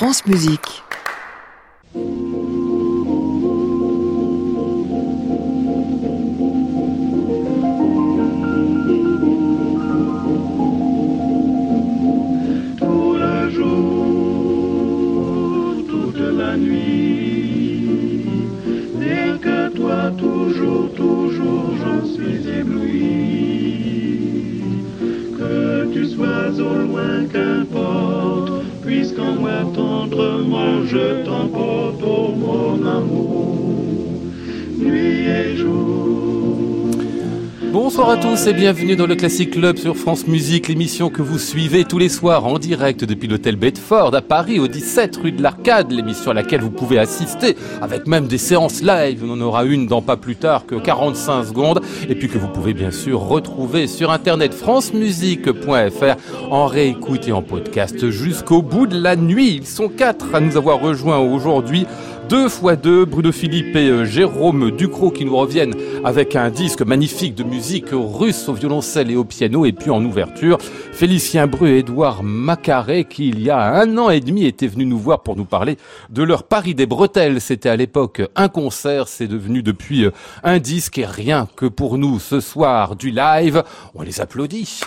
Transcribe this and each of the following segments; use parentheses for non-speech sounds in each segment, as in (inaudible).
France Musique. Tous et bienvenue dans le Classic Club sur France Musique, l'émission que vous suivez tous les soirs en direct depuis l'hôtel Bedford à Paris au 17 rue de l'Arcade, l'émission à laquelle vous pouvez assister avec même des séances live. On en aura une dans pas plus tard que 45 secondes et puis que vous pouvez bien sûr retrouver sur internet francemusique.fr en réécoute et en podcast jusqu'au bout de la nuit. Ils sont quatre à nous avoir rejoints aujourd'hui deux fois deux, Bruno Philippe et euh, Jérôme Ducrot qui nous reviennent avec un disque magnifique de musique russe au violoncelle et au piano et puis en ouverture, Félicien Bru et Édouard Macaré qui il y a un an et demi étaient venus nous voir pour nous parler de leur Paris des Bretelles. C'était à l'époque un concert, c'est devenu depuis euh, un disque et rien que pour nous ce soir du live, on les applaudit.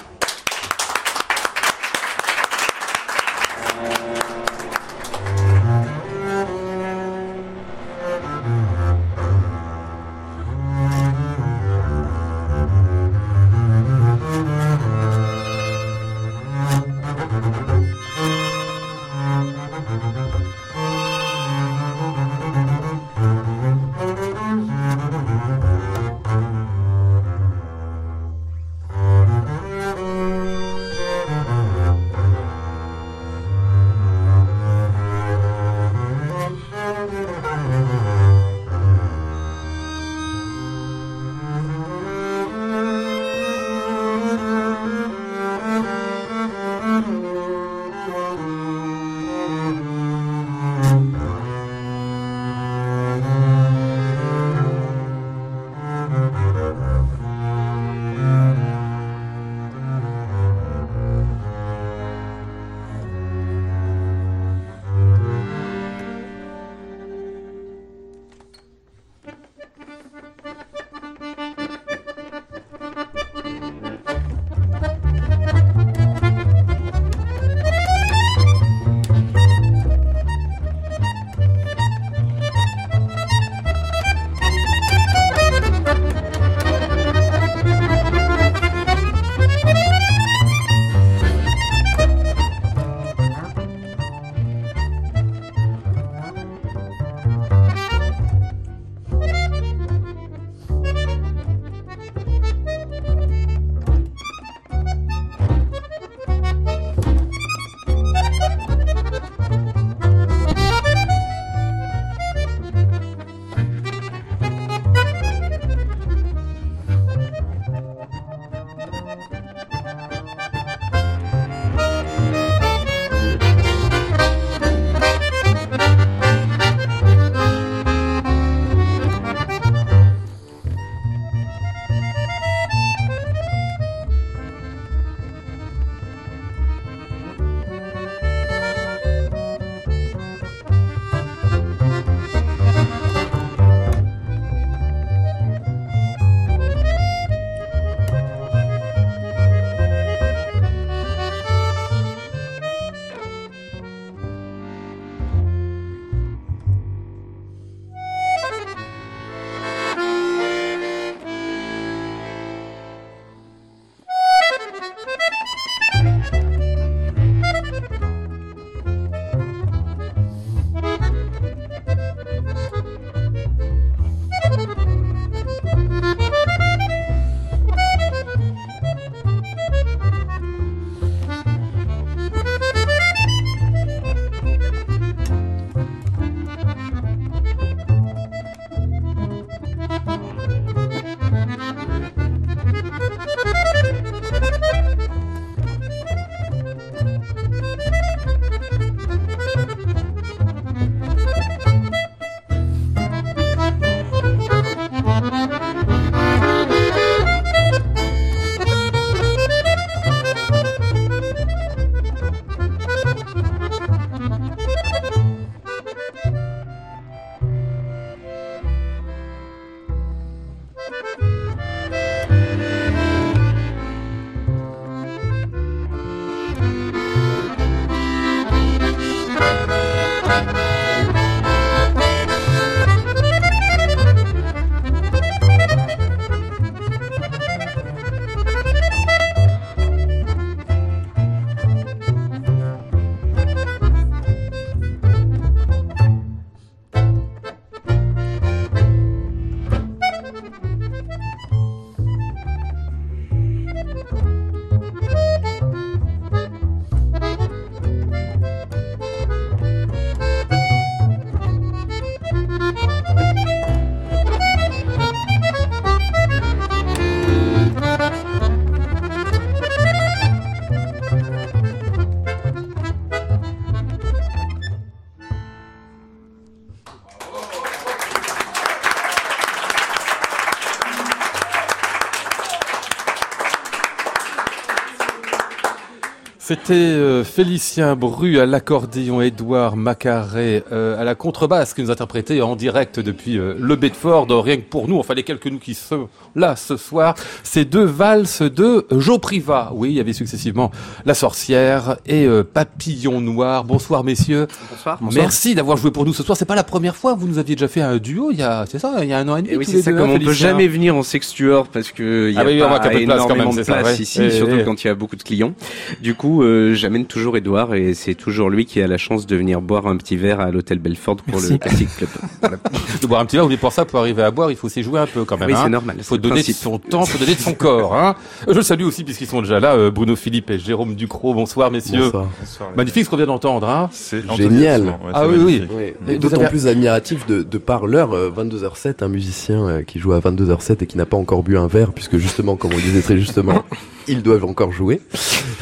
C'était euh, Félicien Bru à l'accordéon, Édouard Macaré euh, à la contrebasse qui nous interprétait en direct depuis euh, le Bedford, rien que pour nous, enfin les quelques nous qui sont là ce soir, ces deux valses de Jo Priva. Oui, il y avait successivement La Sorcière et Papillon Noir. Bonsoir messieurs. Bonsoir. Merci d'avoir joué pour nous ce soir. C'est pas la première fois, vous nous aviez déjà fait un duo il y a, c'est ça, il y a un an et demi. Et oui, c'est ça, comme on peut jamais venir en sextuor parce que il y a ah pas énormément de place, ici, surtout quand il y a beaucoup de clients. Du coup, euh, j'amène toujours Edouard et c'est toujours lui qui a la chance de venir boire un petit verre à l'hôtel Belford pour le Classic Club. (laughs) de boire un petit verre, mais pour ça, pour arriver à boire, il faut s'y jouer un peu quand même. Oui, c'est hein. normal. Il faut donner de son temps, il faut donner de son corps. Hein. Je salue aussi, puisqu'ils sont déjà là, euh, Bruno Philippe et Jérôme Ducrot. Bonsoir, messieurs. Bonsoir. Magnifique ce qu'on vient d'entendre. Hein. C'est génial. ah oui, oui. D'autant plus admiratif de, de par l'heure, 22h07, euh, un musicien qui joue à 22h07 et qui n'a pas encore bu un verre, puisque justement, comme on le disait très justement, (laughs) ils doivent encore jouer.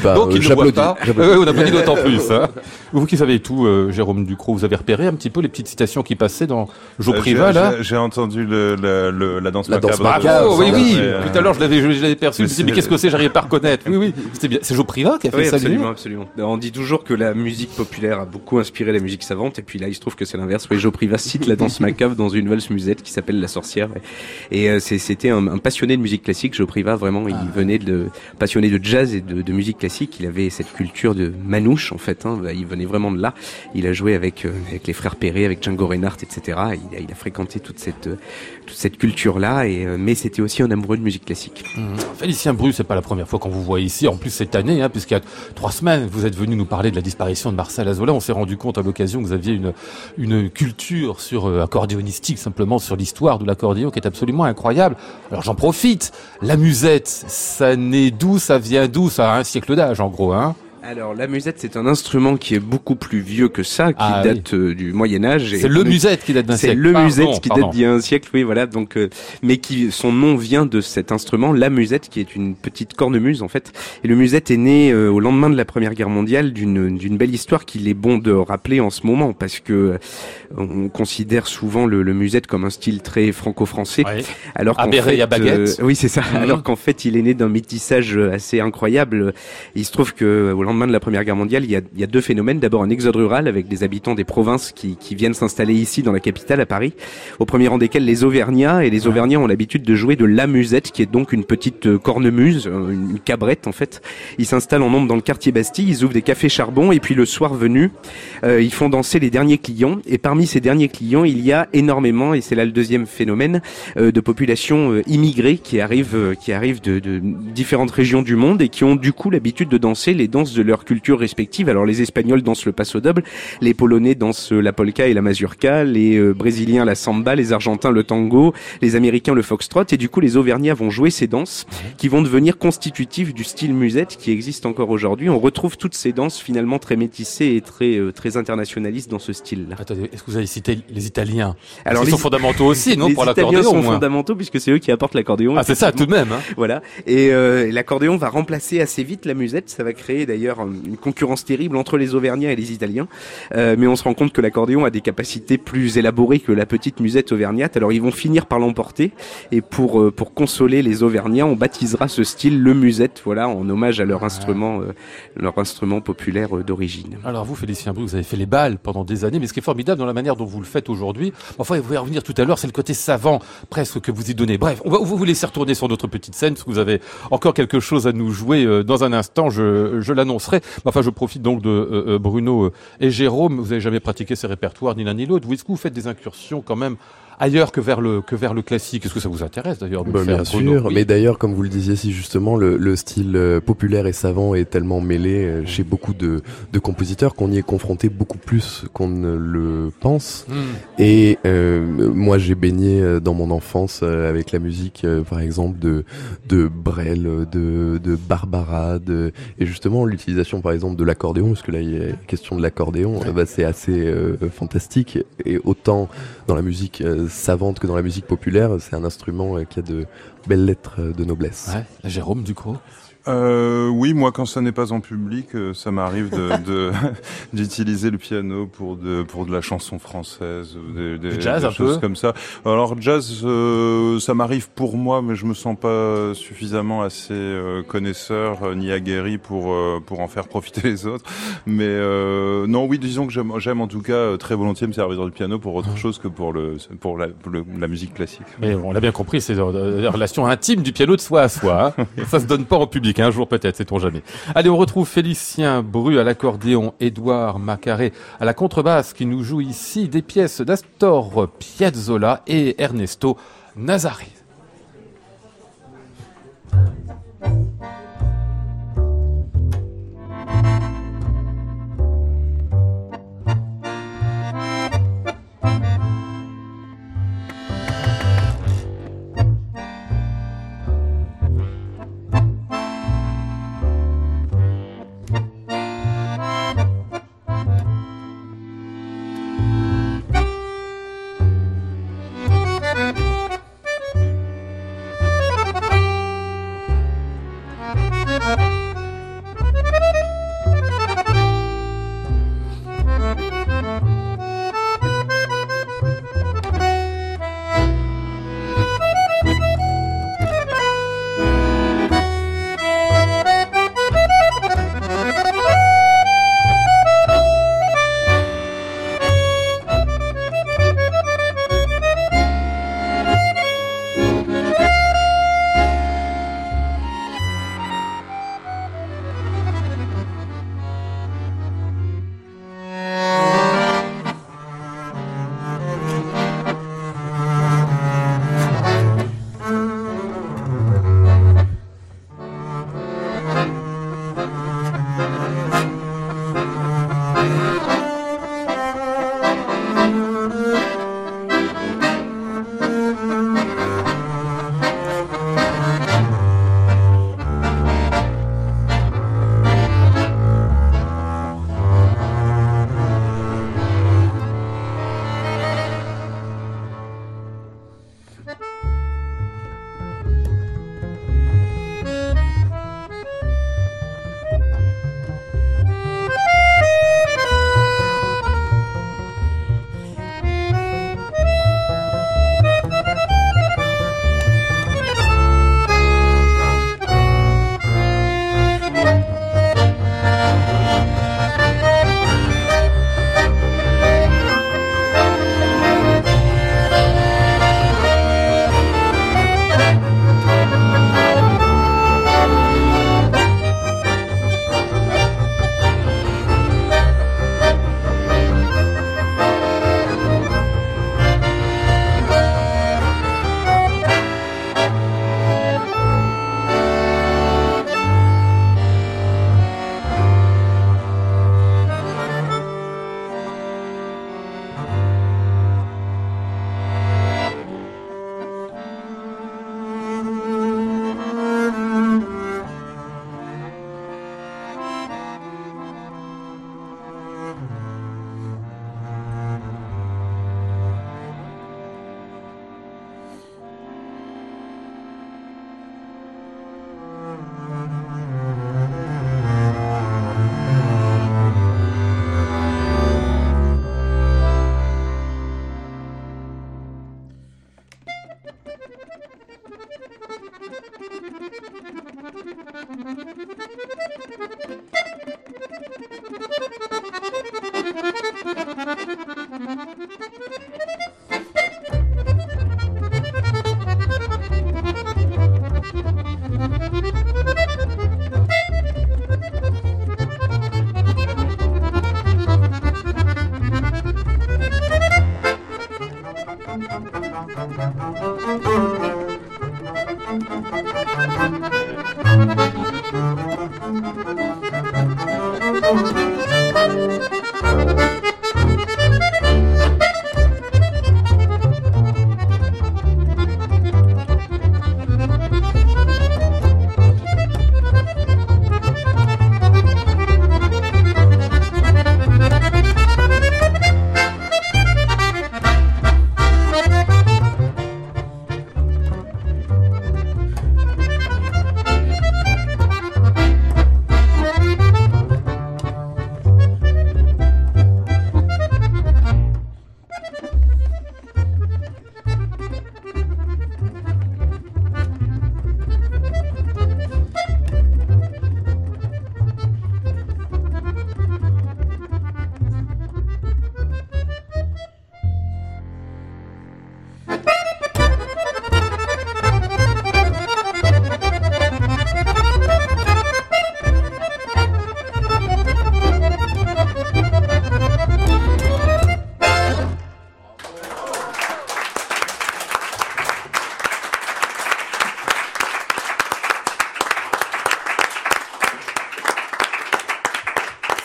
Donc, ils ne boivent pas. Euh, (laughs) on applaudit d'autant plus. (laughs) Hein. Vous qui savez tout, euh, Jérôme Ducrot, vous avez repéré un petit peu les petites citations qui passaient dans Jo euh, Priva, là J'ai entendu le, le, la danse la macabre. Danse macabre oui, oui. Euh, tout à l'heure, je l'avais, je l'avais perçu. Je me suis dit, mais qu'est-ce que c'est J'arrivais pas à reconnaître. Oui, oui. C'était bien. C'est Jo Priva qui a fait oui, ça. Absolument, absolument. On dit toujours que la musique populaire a beaucoup inspiré la musique savante, et puis là, il se trouve que c'est l'inverse. Oui, Jo Priva cite la danse macabre dans une valse musette qui s'appelle La Sorcière. Et c'était un, passionné de musique classique. Jo Priva, vraiment, il ah. venait de passionné de jazz et de, de musique classique. Il avait cette culture de manouche, en fait. Hein. Il venait vraiment de là. Il a joué avec, euh, avec les frères Perret, avec Django Reinhardt, etc. Il a, il a fréquenté toute cette, euh, toute cette culture-là, et, euh, mais c'était aussi un amoureux de musique classique. Mmh. Félicien Bru, c'est pas la première fois qu'on vous voit ici. En plus, cette année, hein, puisqu'il y a trois semaines, vous êtes venu nous parler de la disparition de Marcel Azoulay. On s'est rendu compte à l'occasion que vous aviez une, une culture sur accordéonistique, simplement sur l'histoire de l'accordéon, qui est absolument incroyable. Alors j'en profite. La musette, ça naît d'où Ça vient d'où Ça a un siècle d'âge, en gros, hein alors la musette, c'est un instrument qui est beaucoup plus vieux que ça, qui ah date euh, du Moyen Âge. C'est le musette qui date d'un siècle. C'est le musette qui date d'il y a un siècle, oui, voilà. Donc, euh, mais qui son nom vient de cet instrument, la musette, qui est une petite cornemuse en fait. Et le musette est né euh, au lendemain de la Première Guerre mondiale d'une d'une belle histoire qu'il est bon de rappeler en ce moment parce que on considère souvent le, le musette comme un style très franco-français, (laughs) alors qu'en fait, à baguette. oui, c'est ça. Mhm. Alors qu'en fait, il est né d'un métissage assez incroyable. Il se trouve que lendemain de la Première Guerre mondiale, il y a, il y a deux phénomènes. D'abord un exode rural avec des habitants des provinces qui, qui viennent s'installer ici dans la capitale, à Paris, au premier rang desquels les Auvergnats. Et les Auvergnats ont l'habitude de jouer de la musette, qui est donc une petite euh, cornemuse, euh, une cabrette en fait. Ils s'installent en nombre dans le quartier Bastille, ils ouvrent des cafés charbon et puis le soir venu, euh, ils font danser les derniers clients. Et parmi ces derniers clients, il y a énormément, et c'est là le deuxième phénomène, de populations immigrées qui arrivent, qui arrivent de, de différentes régions du monde et qui ont du coup l'habitude de danser les danses de leurs cultures respectives. Alors les Espagnols dansent le passo doble, les Polonais dansent la polka et la mazurka, les euh, Brésiliens la samba, les Argentins le tango, les Américains le foxtrot, et du coup les Auvergnats vont jouer ces danses qui vont devenir constitutives du style musette qui existe encore aujourd'hui. On retrouve toutes ces danses finalement très métissées et très euh, très internationalistes dans ce style-là. Attendez, est-ce que vous avez cité les Italiens Alors ils sont fondamentaux aussi, non, pour l'accordéon Les Italiens sont fondamentaux puisque c'est eux qui apportent l'accordéon. Ah c'est ça, tout de même. Hein. Voilà. Et euh, l'accordéon va remplacer assez vite la musette. Ça va créer d'ailleurs une concurrence terrible entre les Auvergnats et les Italiens. Euh, mais on se rend compte que l'accordéon a des capacités plus élaborées que la petite musette auvergnate. Alors ils vont finir par l'emporter. Et pour euh, pour consoler les Auvergnats, on baptisera ce style le musette, voilà, en hommage à leur instrument, leur instrument populaire d'origine. Alors vous, Félicien vous avez fait les balles pendant des années, mais ce qui est formidable dans la dont vous le faites aujourd'hui, enfin, vous allez revenir tout à l'heure, c'est le côté savant presque que vous y donnez. Bref, on va vous, laisser retourner sur notre petite scène, parce que vous avez encore quelque chose à nous jouer dans un instant. Je, je l'annoncerai. Enfin, je profite donc de euh, euh, Bruno euh, et Jérôme. Vous n'avez jamais pratiqué ces répertoires ni l'un ni l'autre. Est-ce que vous faites des incursions quand même ailleurs que vers le que vers le classique. Est-ce que ça vous intéresse d'ailleurs bah, Bien sûr, mais d'ailleurs, comme vous le disiez si justement, le, le style euh, populaire et savant est tellement mêlé euh, chez beaucoup de, de compositeurs qu'on y est confronté beaucoup plus qu'on ne le pense. Hmm. Et euh, moi, j'ai baigné dans mon enfance avec la musique, par exemple, de de Brel, de de Barbara, de et justement l'utilisation, par exemple, de l'accordéon, parce que là, il y a question de l'accordéon, bah, c'est assez fantastique. Et autant dans la musique savante que dans la musique populaire. C'est un instrument euh, qui a de belles lettres euh, de noblesse. Ouais, Jérôme, du coup Euh, oui, moi, quand ça n'est pas en public, euh, ça m'arrive de, (laughs) de- (laughs) d'utiliser le piano pour de pour de la chanson française, des, des- jazz, des un choses peu comme ça. Alors jazz, euh, ça m'arrive pour moi, mais je me sens pas suffisamment assez euh, connaisseur euh, ni aguerri pour euh, pour en faire profiter les autres. Mais euh, non, oui, disons que j'aime j'aime en tout cas euh, très volontiers me servir du piano pour autre chose que pour le pour la, pour le- la musique classique. Mais on l'a bien compris, c'est la relation intime du piano de soi à soi. hein. (laughs) Ça se donne pas en public, un jour peut-être, sait-on jamais. Allez, on retrouve Félicien Bru à l'accordéon, Édouard Macaré à la contrebasse qui nous joue ici des pièces d'Astor Piazzolla et Ernesto Nazari.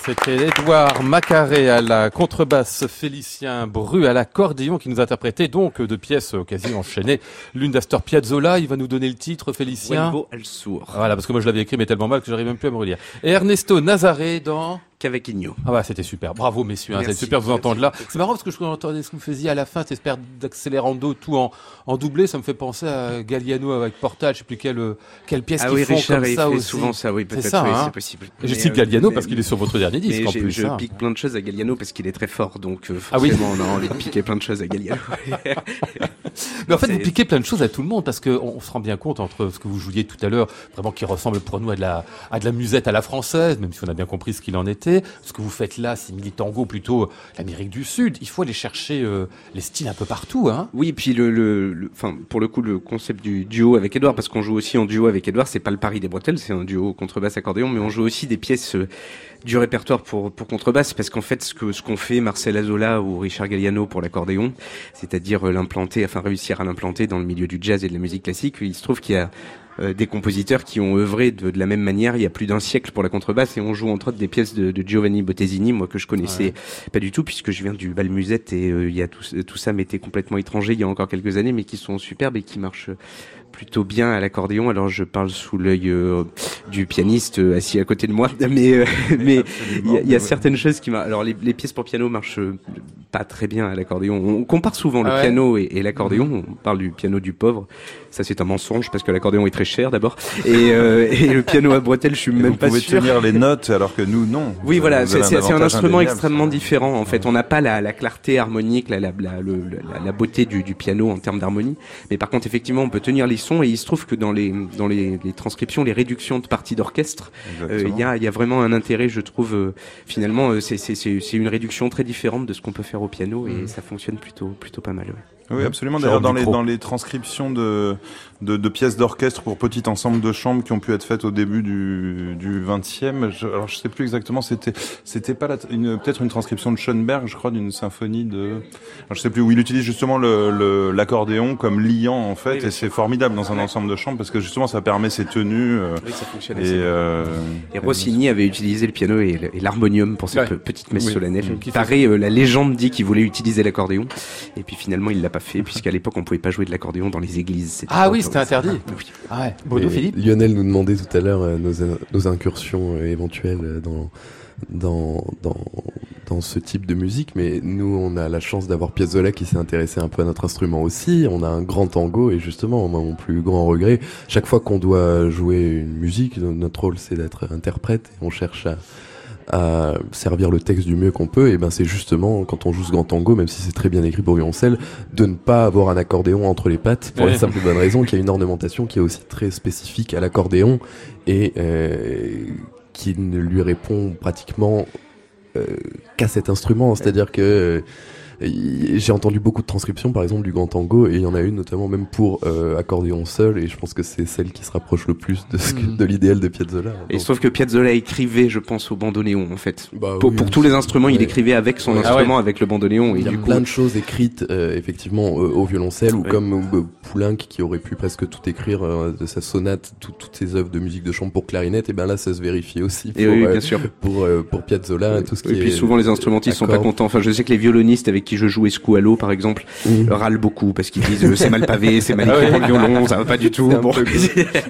C'était Edouard Macaré à la contrebasse, Félicien Bru à l'accordéon qui nous interprétait donc deux pièces quasi enchaînées. L'une d'Astor Piazzolla, il va nous donner le titre, Félicien. al Sour. Voilà, parce que moi je l'avais écrit mais tellement mal que j'arrive même plus à me relire. Et Ernesto Nazaré dans Cavaquinho. Ah bah c'était super. Bravo messieurs, hein, c'est super de vous entendre là. C'est marrant parce que je entendais ce que vous faisiez à la fin, cette espèce d'accélérando tout en, en doublé, ça me fait penser à Galliano avec Portal, je sais plus quelle, quelle pièce ah qu'ils oui, font Richard, comme ça fait aussi. souvent ça, oui, peut-être, ça, oui, hein. c'est possible. Je cite euh, Galliano mais- parce qu'il est sur votre dernier disque en plus. Je hein. pique plein de choses à Galliano parce qu'il est très fort, donc euh, Ah oui. forcément on a envie de piquer plein de choses à Galliano. (laughs) Mais en fait, C'est- vous piquez plein de choses à tout le monde parce qu'on on se rend bien compte entre ce que vous jouiez tout à l'heure, vraiment qui ressemble pour nous à de la, à de la musette à la française, même si on a bien compris ce qu'il en était. Ce que vous faites là, c'est mini tango plutôt euh, l'Amérique du Sud. Il faut aller chercher euh, les styles un peu partout, hein. Oui, puis le, pour le coup, le concept du duo avec Edouard, parce qu'on joue aussi en duo avec Edouard, c'est pas le pari des bretelles, c'est un duo contrebasse accordéon, mais on joue aussi des pièces euh, du répertoire pour, pour contrebasse, parce qu'en fait, ce que ce fait Marcel Azola ou Richard Galliano pour l'accordéon, c'est-à-dire l'implanter, enfin réussir à l'implanter dans le milieu du jazz et de la musique classique, il se trouve qu'il y a euh, des compositeurs qui ont œuvré de, de la même manière il y a plus d'un siècle pour la contrebasse et on joue entre autres des pièces de, de Giovanni Bottesini, moi que je connaissais pas du tout puisque je viens du bal musette et euh, il y a tout, tout ça m'était complètement étranger il y a encore quelques années mais qui sont superbes et qui marchent plutôt bien à l'accordéon. Alors je parle sous l'œil euh, du pianiste euh, assis à côté de moi, (laughs) mais euh, (laughs) mais il y a, il y a certaines choses qui marchent. Alors les, les pièces pour piano marchent pas très bien à l'accordéon. On compare souvent le Ah ouais piano et, et l'accordéon. On parle du piano du pauvre. Ça c'est un mensonge parce que l'accordéon est très cher d'abord et, euh, et le piano à bretelles, je suis Et même vous pas pouvez sûr. tenir les notes alors que nous, non. Oui, Vous voilà, c'est un instrument extrêmement différent. En fait, on n'a pas la, la clarté harmonique, la, la, la, le- la- la beauté du, du piano en termes d'harmonie. Mais par contre, effectivement, on peut tenir les sons. Et il se trouve que dans les dans les, les transcriptions, les réductions de parties d'orchestre, euh, il y a il y a vraiment un intérêt, je trouve. euh, finalement, c'est une réduction très différente de ce qu'on peut faire au piano et ça fonctionne plutôt plutôt pas mal. ouais. Oui, absolument. D'ailleurs, dans les, dans les transcriptions de, de, de pièces d'orchestre pour petit ensemble de chambres qui ont pu être faites au début du, du 20e, je, alors je sais plus exactement, c'était, c'était pas la- une, peut-être une transcription de Schoenberg, je crois, d'une symphonie de, alors je sais plus où il utilise justement le, le- l'accordéon comme liant, en fait, Oui, et c'est formidable dans un ensemble de chambres parce que justement ça permet ces tenues, euh, Oui, ça fonctionne. et, assez bien. euh, Et Rossini avait utilisé le piano et l'harmonium pour cette Ouais. pe- petite messe Oui. solennelle. Mmh. Pareil, euh, la légende dit qu'il voulait utiliser l'accordéon, et puis finalement il l'a pas fait, puisqu'à l'époque on pouvait pas jouer de l'accordéon dans les églises. Ah pas oui, autorisé. c'était interdit. Ah, oui. Ah ouais. Philippe. Lionel nous demandait tout à l'heure euh, nos, nos incursions euh, éventuelles euh, dans, dans, dans, dans ce type de musique, mais nous, on a la chance d'avoir Piazzolla qui s'est intéressé un peu à notre instrument aussi. On a un grand tango et justement, moi, mon plus grand regret, chaque fois qu'on doit jouer une musique, notre rôle c'est d'être interprète et on cherche à à servir le texte du mieux qu'on peut, et ben c'est justement quand on joue ce grand tango, même si c'est très bien écrit pour violoncelle, de ne pas avoir un accordéon entre les pattes, pour Ouais. la simple bonne raison qu'il y a une ornementation qui est aussi très spécifique à l'accordéon et euh, qui ne lui répond pratiquement euh, qu'à cet instrument, c'est-à-dire que euh, j'ai entendu beaucoup de transcriptions par exemple du grand tango et il y en a une notamment même pour euh, accordéon seul et je pense que c'est celle qui se rapproche le plus de, ce que- Mhm. de l'idéal de Piazzolla. Et Donc, sauf que Piazzolla écrivait, je pense, au bandoneon en fait. bah Pour, oui, pour tous les instruments, il écrivait avec son Ouais. Ah instrument, avec le bandoneon. Il y a du coup, plein de choses écrites euh, effectivement euh, au violoncelle ou comme euh, Poulenc qui aurait pu presque tout écrire euh, de sa sonate, tout- toutes ses œuvres de musique de chambre pour clarinette, et ben là ça se vérifie aussi pour, et oui, euh, bien sûr. pour, euh, pour Piazzolla, tout ce qui Et puis est souvent les instrumentistes sont pas contents. Enfin, je sais que les violonistes avec qui je joue Escualo, par exemple, Mhm. râlent beaucoup parce qu'ils disent euh, c'est mal pavé, c'est mal Ah écrit violon, ça va pas du tout. Bon. peu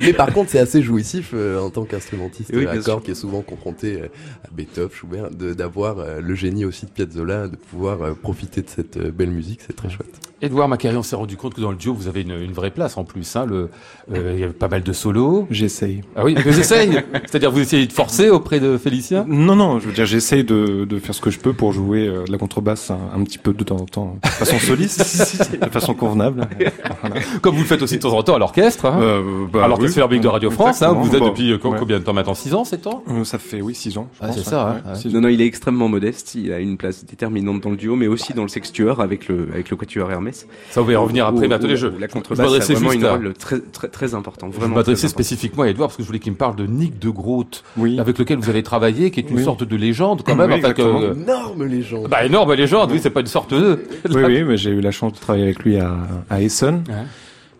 Mais par contre, c'est assez jouissif euh, en tant qu'instrumentiste Oui, sûr. qui est souvent confronté euh, à Beethoven, Schubert, de- d'avoir euh, le génie aussi de Piazzolla, de pouvoir euh, profiter de cette euh, belle musique, c'est très chouette. Edouard Macari, on s'est rendu compte que dans le duo, vous avez une, une vraie place en plus. Hein, le, euh, il y a pas mal de solos. J'essaye. Ah oui, vous essayez C'est-à-dire vous essayez de forcer auprès de Félicien? Non, non, je veux dire, j'essaye de, de faire ce que je peux pour jouer euh, de la contrebasse un, un petit peu de temps en temps, de façon soliste, (laughs) de façon convenable. (laughs) Voilà. Comme vous le faites aussi de temps en temps à l'orchestre. Hein, Euh, bah, à l'Orchestre oui. De Radio France. Hein, vous êtes Bon, depuis euh, ouais. combien de temps maintenant? 6 ans, 7 ans? Euh, Ça fait, oui, 6 ans. je Ah, c'est ça, Ouais, hein, ouais. Non, non, il est extrêmement modeste. Il a une place déterminante dans le duo, mais aussi dans le sextueur avec le avec le quatuor Hermès. Ça, vous allez revenir après, mais jeux. où La Je contrebasse vraiment juste une rôle très très très important. Je Vraiment. m'adressais spécifiquement à Edouard parce que je voulais qu'il me parle de Nick de Groot, avec lequel vous avez travaillé, qui est une sorte de légende quand même. Exactement. Énorme légende. bah énorme légende, oui, c'est pas une sorte. Oui, oui, mais j'ai eu la chance de travailler avec lui à, à Essen. Ouais.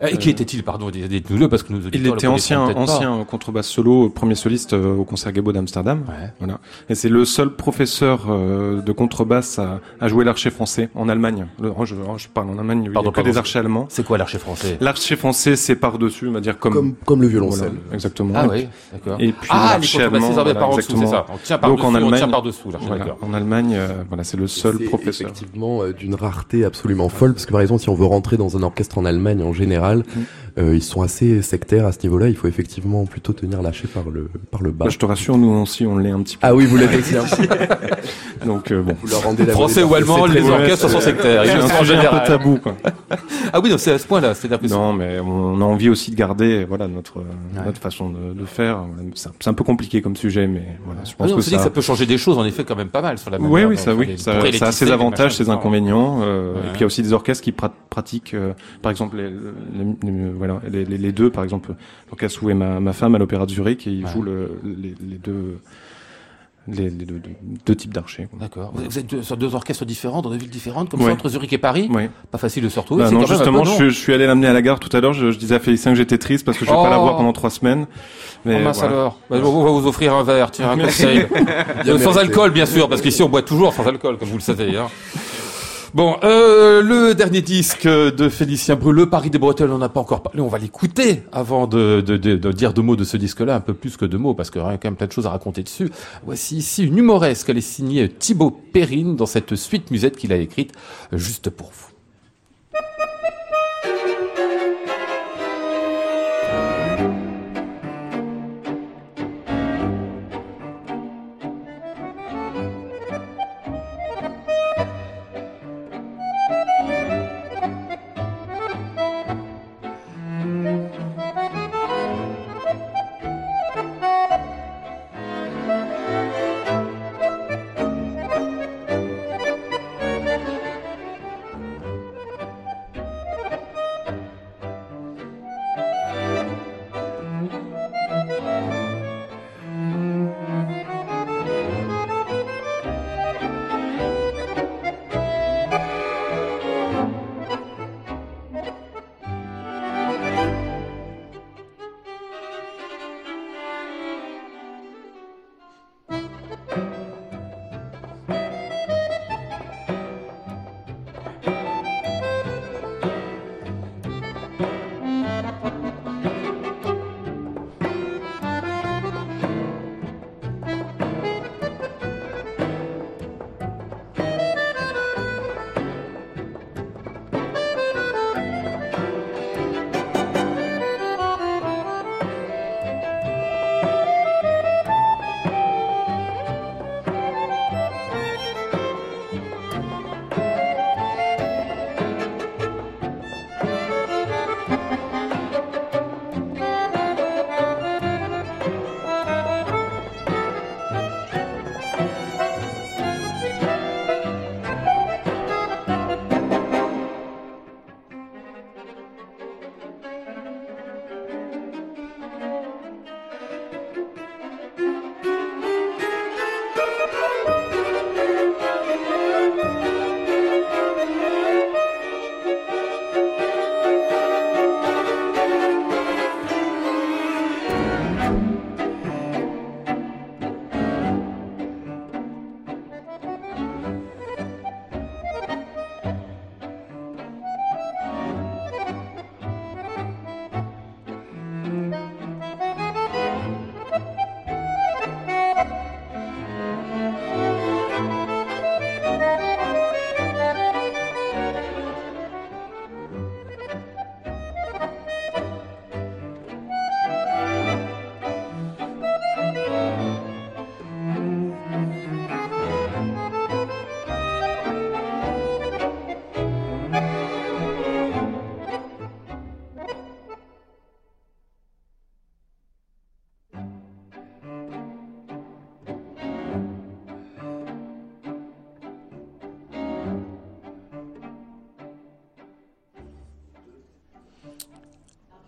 Et qui était-il, pardon, dites-nous-le, parce que nous Il était ancien, ancien contrebasse solo, premier soliste euh, au Concert Gabo d'Amsterdam. Ouais. Voilà. Et c'est le seul professeur euh, de contrebasse à, à jouer l'archer français en Allemagne. Le- oh, je, oh, je parle en Allemagne, il y a Pardon, que pardon. des archers allemands. C'est quoi l'archer français? L'archer français, c'est par-dessus, on va dire comme... Comme, comme le violoncelle. Voilà, exactement. Ah Et oui, d'accord. Et puis Ah, les l'archer allemand, avaient voilà, par en dessous, exactement. ça. On tient par Donc, dessus, en on tient Allemagne- par dessous, Voilà. En Allemagne, euh, voilà, c'est le seul C'est professeur. effectivement euh, d'une rareté absolument folle parce que par exemple si on veut rentrer dans un orchestre en Allemagne en général Mm. Euh, ils sont assez sectaires à ce niveau-là il faut effectivement plutôt tenir lâché par le par le bas Bah, je te rassure, nous aussi, on l'est un petit peu. ah oui vous l'êtes aussi un peu. (laughs) Donc, euh, bon. vous leur rendez la Français ou allemand, les orchestres sont sectaires. Ils C'est le un sont un peu tabou, quoi. (laughs) Ah oui, c'est à ce point-là. C'est-à-dire que Non, mais on a envie aussi de garder, voilà, notre, notre façon de, de faire. C'est un- peu compliqué comme sujet, mais voilà, je Ah pense non, on que se dit que ça... ça peut changer des choses, en effet, quand même pas mal sur la manière Oui, oui, ça, oui, ça, ça a ses avantages, ses ça. inconvénients. euh, Ouais. Et puis il y a aussi des orchestres qui prat- pratiquent, euh, par exemple, les, les- les- voilà, les, les- les deux, par exemple, où est ma, ma femme à l'Opéra de Zurich, et ils Ouais. jouent le, les, les deux, les, les deux, deux- deux types d'archers. D'accord. Vous êtes deux- sur deux orchestres différents, dans deux villes différentes, comme Ouais. ça, entre Zurich et Paris. Oui. Pas facile de se retrouver. Bah non, quand même un justement, je, suis- je suis allé l'amener à la gare tout à l'heure. Je, je disais à Félicien que j'étais triste parce que je vais pas la Oh. voir pendant trois semaines. Mais Oh mince voilà. alors. Bah, on va vous offrir un verre, tiens, un conseil. (laughs) Euh, sans alcool, bien sûr, parce qu'ici on boit toujours sans alcool, comme vous le savez. Hein. Bon, euh, le dernier disque de Félicien Brûle, Le Paris des Bretelles, on n'a pas encore parlé, on va l'écouter avant de, dire deux mots de ce disque-là, un peu plus que deux mots, parce qu'il y a quand même plein de choses à raconter dessus. Voici ici une humoresque, elle est signée Thibaut Perrine dans cette suite musette qu'il a écrite juste pour vous.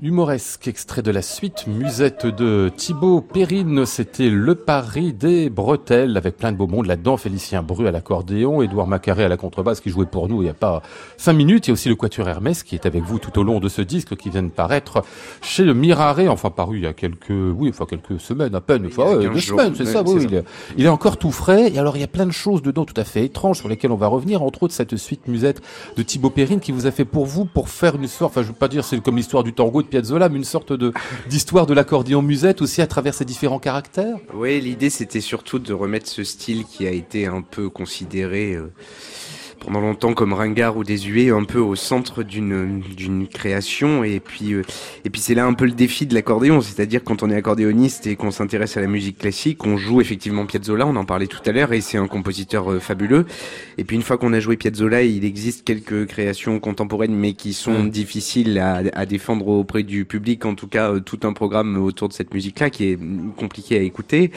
Humoresque extrait de la suite, musette de Thibaut Perrine, c'était Le Paris des Bretelles, avec plein de beaux mondes là-dedans, Félicien Bru à l'accordéon, Édouard Macaré à la contrebasse qui jouait pour nous il n'y a pas cinq minutes, il y a aussi le Quatuor Hermès qui est avec vous tout au long de ce disque qui vient de paraître chez le Miraré, enfin paru il y a quelques, oui, enfin quelques semaines à peine, enfin deux semaines, c'est ça, oui, il est, il est encore tout frais, et alors il y a plein de choses dedans tout à fait étranges sur lesquelles on va revenir, entre autres cette suite musette de Thibaut Perrine qui vous a fait pour vous, pour faire une histoire, enfin je veux pas dire c'est comme l'histoire du tango Piazzolla, mais une sorte de d'histoire de l'accordéon musette aussi à travers ses différents caractères. Oui, l'idée c'était surtout de remettre ce style qui a été un peu considéré euh, pendant longtemps comme ringard ou désuet un peu au centre d'une d'une création. Et puis euh, et puis c'est là un peu le défi de l'accordéon. C'est-à-dire quand on est accordéoniste et qu'on s'intéresse à la musique classique on joue effectivement Piazzolla on en parlait tout à l'heure et c'est un compositeur euh, fabuleux. Et puis une fois qu'on a joué Piazzolla il existe quelques créations contemporaines mais qui sont difficiles à, à défendre auprès du public. En tout cas euh, tout un programme autour de cette musique là qui est compliqué à écouter.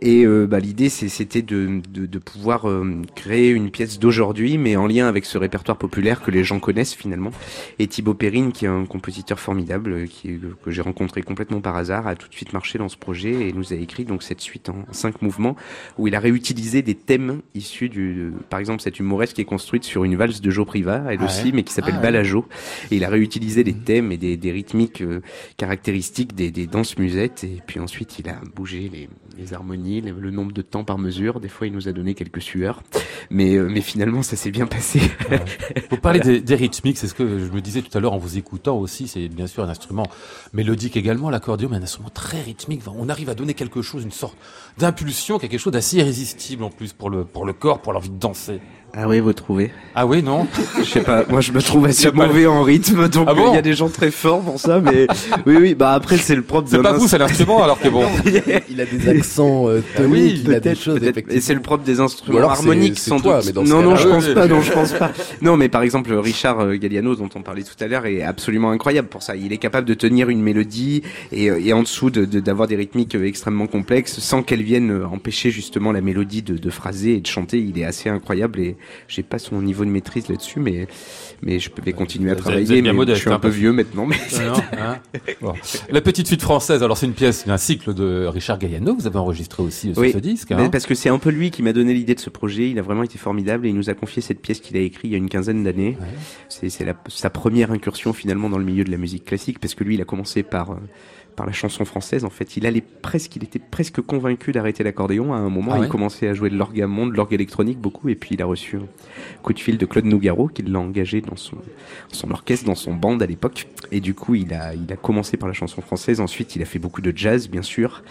Et euh, bah, l'idée c'était de, de, de pouvoir créer une pièce d'aujourd'hui mais en lien avec ce répertoire populaire que les gens connaissent finalement. Et Thibaut Perrine, qui est un compositeur formidable, euh, qui, que j'ai rencontré complètement par hasard, a tout de suite marché dans ce projet et nous a écrit donc cette suite en cinq mouvements où il a réutilisé des thèmes issus du, de- par exemple cette humoresque qui est construite sur une valse de Joe Priva, elle Ah aussi, ouais. mais qui s'appelle Ah. Balajo. Et il a réutilisé des thèmes et des, des rythmiques euh, caractéristiques des, des danses musettes. Et puis ensuite, il a bougé les, les harmonies, le, nombre de temps par mesure. Des fois, il nous a donné quelques sueurs. Mais, euh, mais finalement, ça s'est bien passé. (laughs) Vous parlez des, des rythmiques, c'est ce que je me disais tout à l'heure en vous écoutant aussi. C'est bien sûr un instrument mélodique également, l'accordéon, mais un instrument très rythmique. Enfin, On arrive à donner quelque chose, une sorte d'impulsion, quelque chose d'assez irrésistible en plus pour le, pour le corps, pour l'envie de danser. Ah oui, vous trouvez Ah oui, non Je sais pas, moi je me trouve assez a mauvais en rythme, donc Ah euh, il bon y a des gens très forts pour ça, mais (laughs) oui, oui, bah après c'est le propre C'est d'un pas vous, c'est l'instrument, alors que bon. (laughs) Il a des accents euh, Ah oui, toniques, il a des choses. Et c'est le propre des instruments alors c'est- harmoniques, sans toi, doute. mais dans ce non, non, je oui, pense oui. pas, non, je pense pas. Non, mais par exemple, Richard euh, Galliano, dont on parlait tout à l'heure, est absolument incroyable pour ça. Il est capable de tenir une mélodie et, euh, et en dessous de, de- d'avoir des rythmiques extrêmement complexes sans qu'elles viennent empêcher justement la mélodie de, de phraser et de chanter. Il est assez incroyable et j'ai pas son niveau de maîtrise là-dessus, mais, mais je vais continuer à travailler. bien mais modeste, je suis un hein, peu vieux maintenant, mais Non, (laughs) hein Bon. La petite suite française, alors c'est une pièce, un cycle de Richard Galliano, vous avez enregistré aussi euh, sur Oui, ce disque. Hein parce que c'est un peu lui qui m'a donné l'idée de ce projet. Il a vraiment été formidable et il nous a confié cette pièce qu'il a écrite il y a une quinzaine d'années. Ouais. C'est sa première incursion finalement dans le milieu de la musique classique parce que lui, il a commencé par euh, par la chanson française. En fait, il allait presque, il était presque convaincu d'arrêter l'accordéon. À un moment, Ah ouais il commençait à jouer de l'orgue à monde, de l'orgue électronique beaucoup, et puis il a reçu un coup de fil de Claude Nougaro qui l'a engagé dans son son orchestre, dans son band à l'époque. Et du coup, il a il a commencé par la chanson française. Ensuite, il a fait beaucoup de jazz, bien sûr.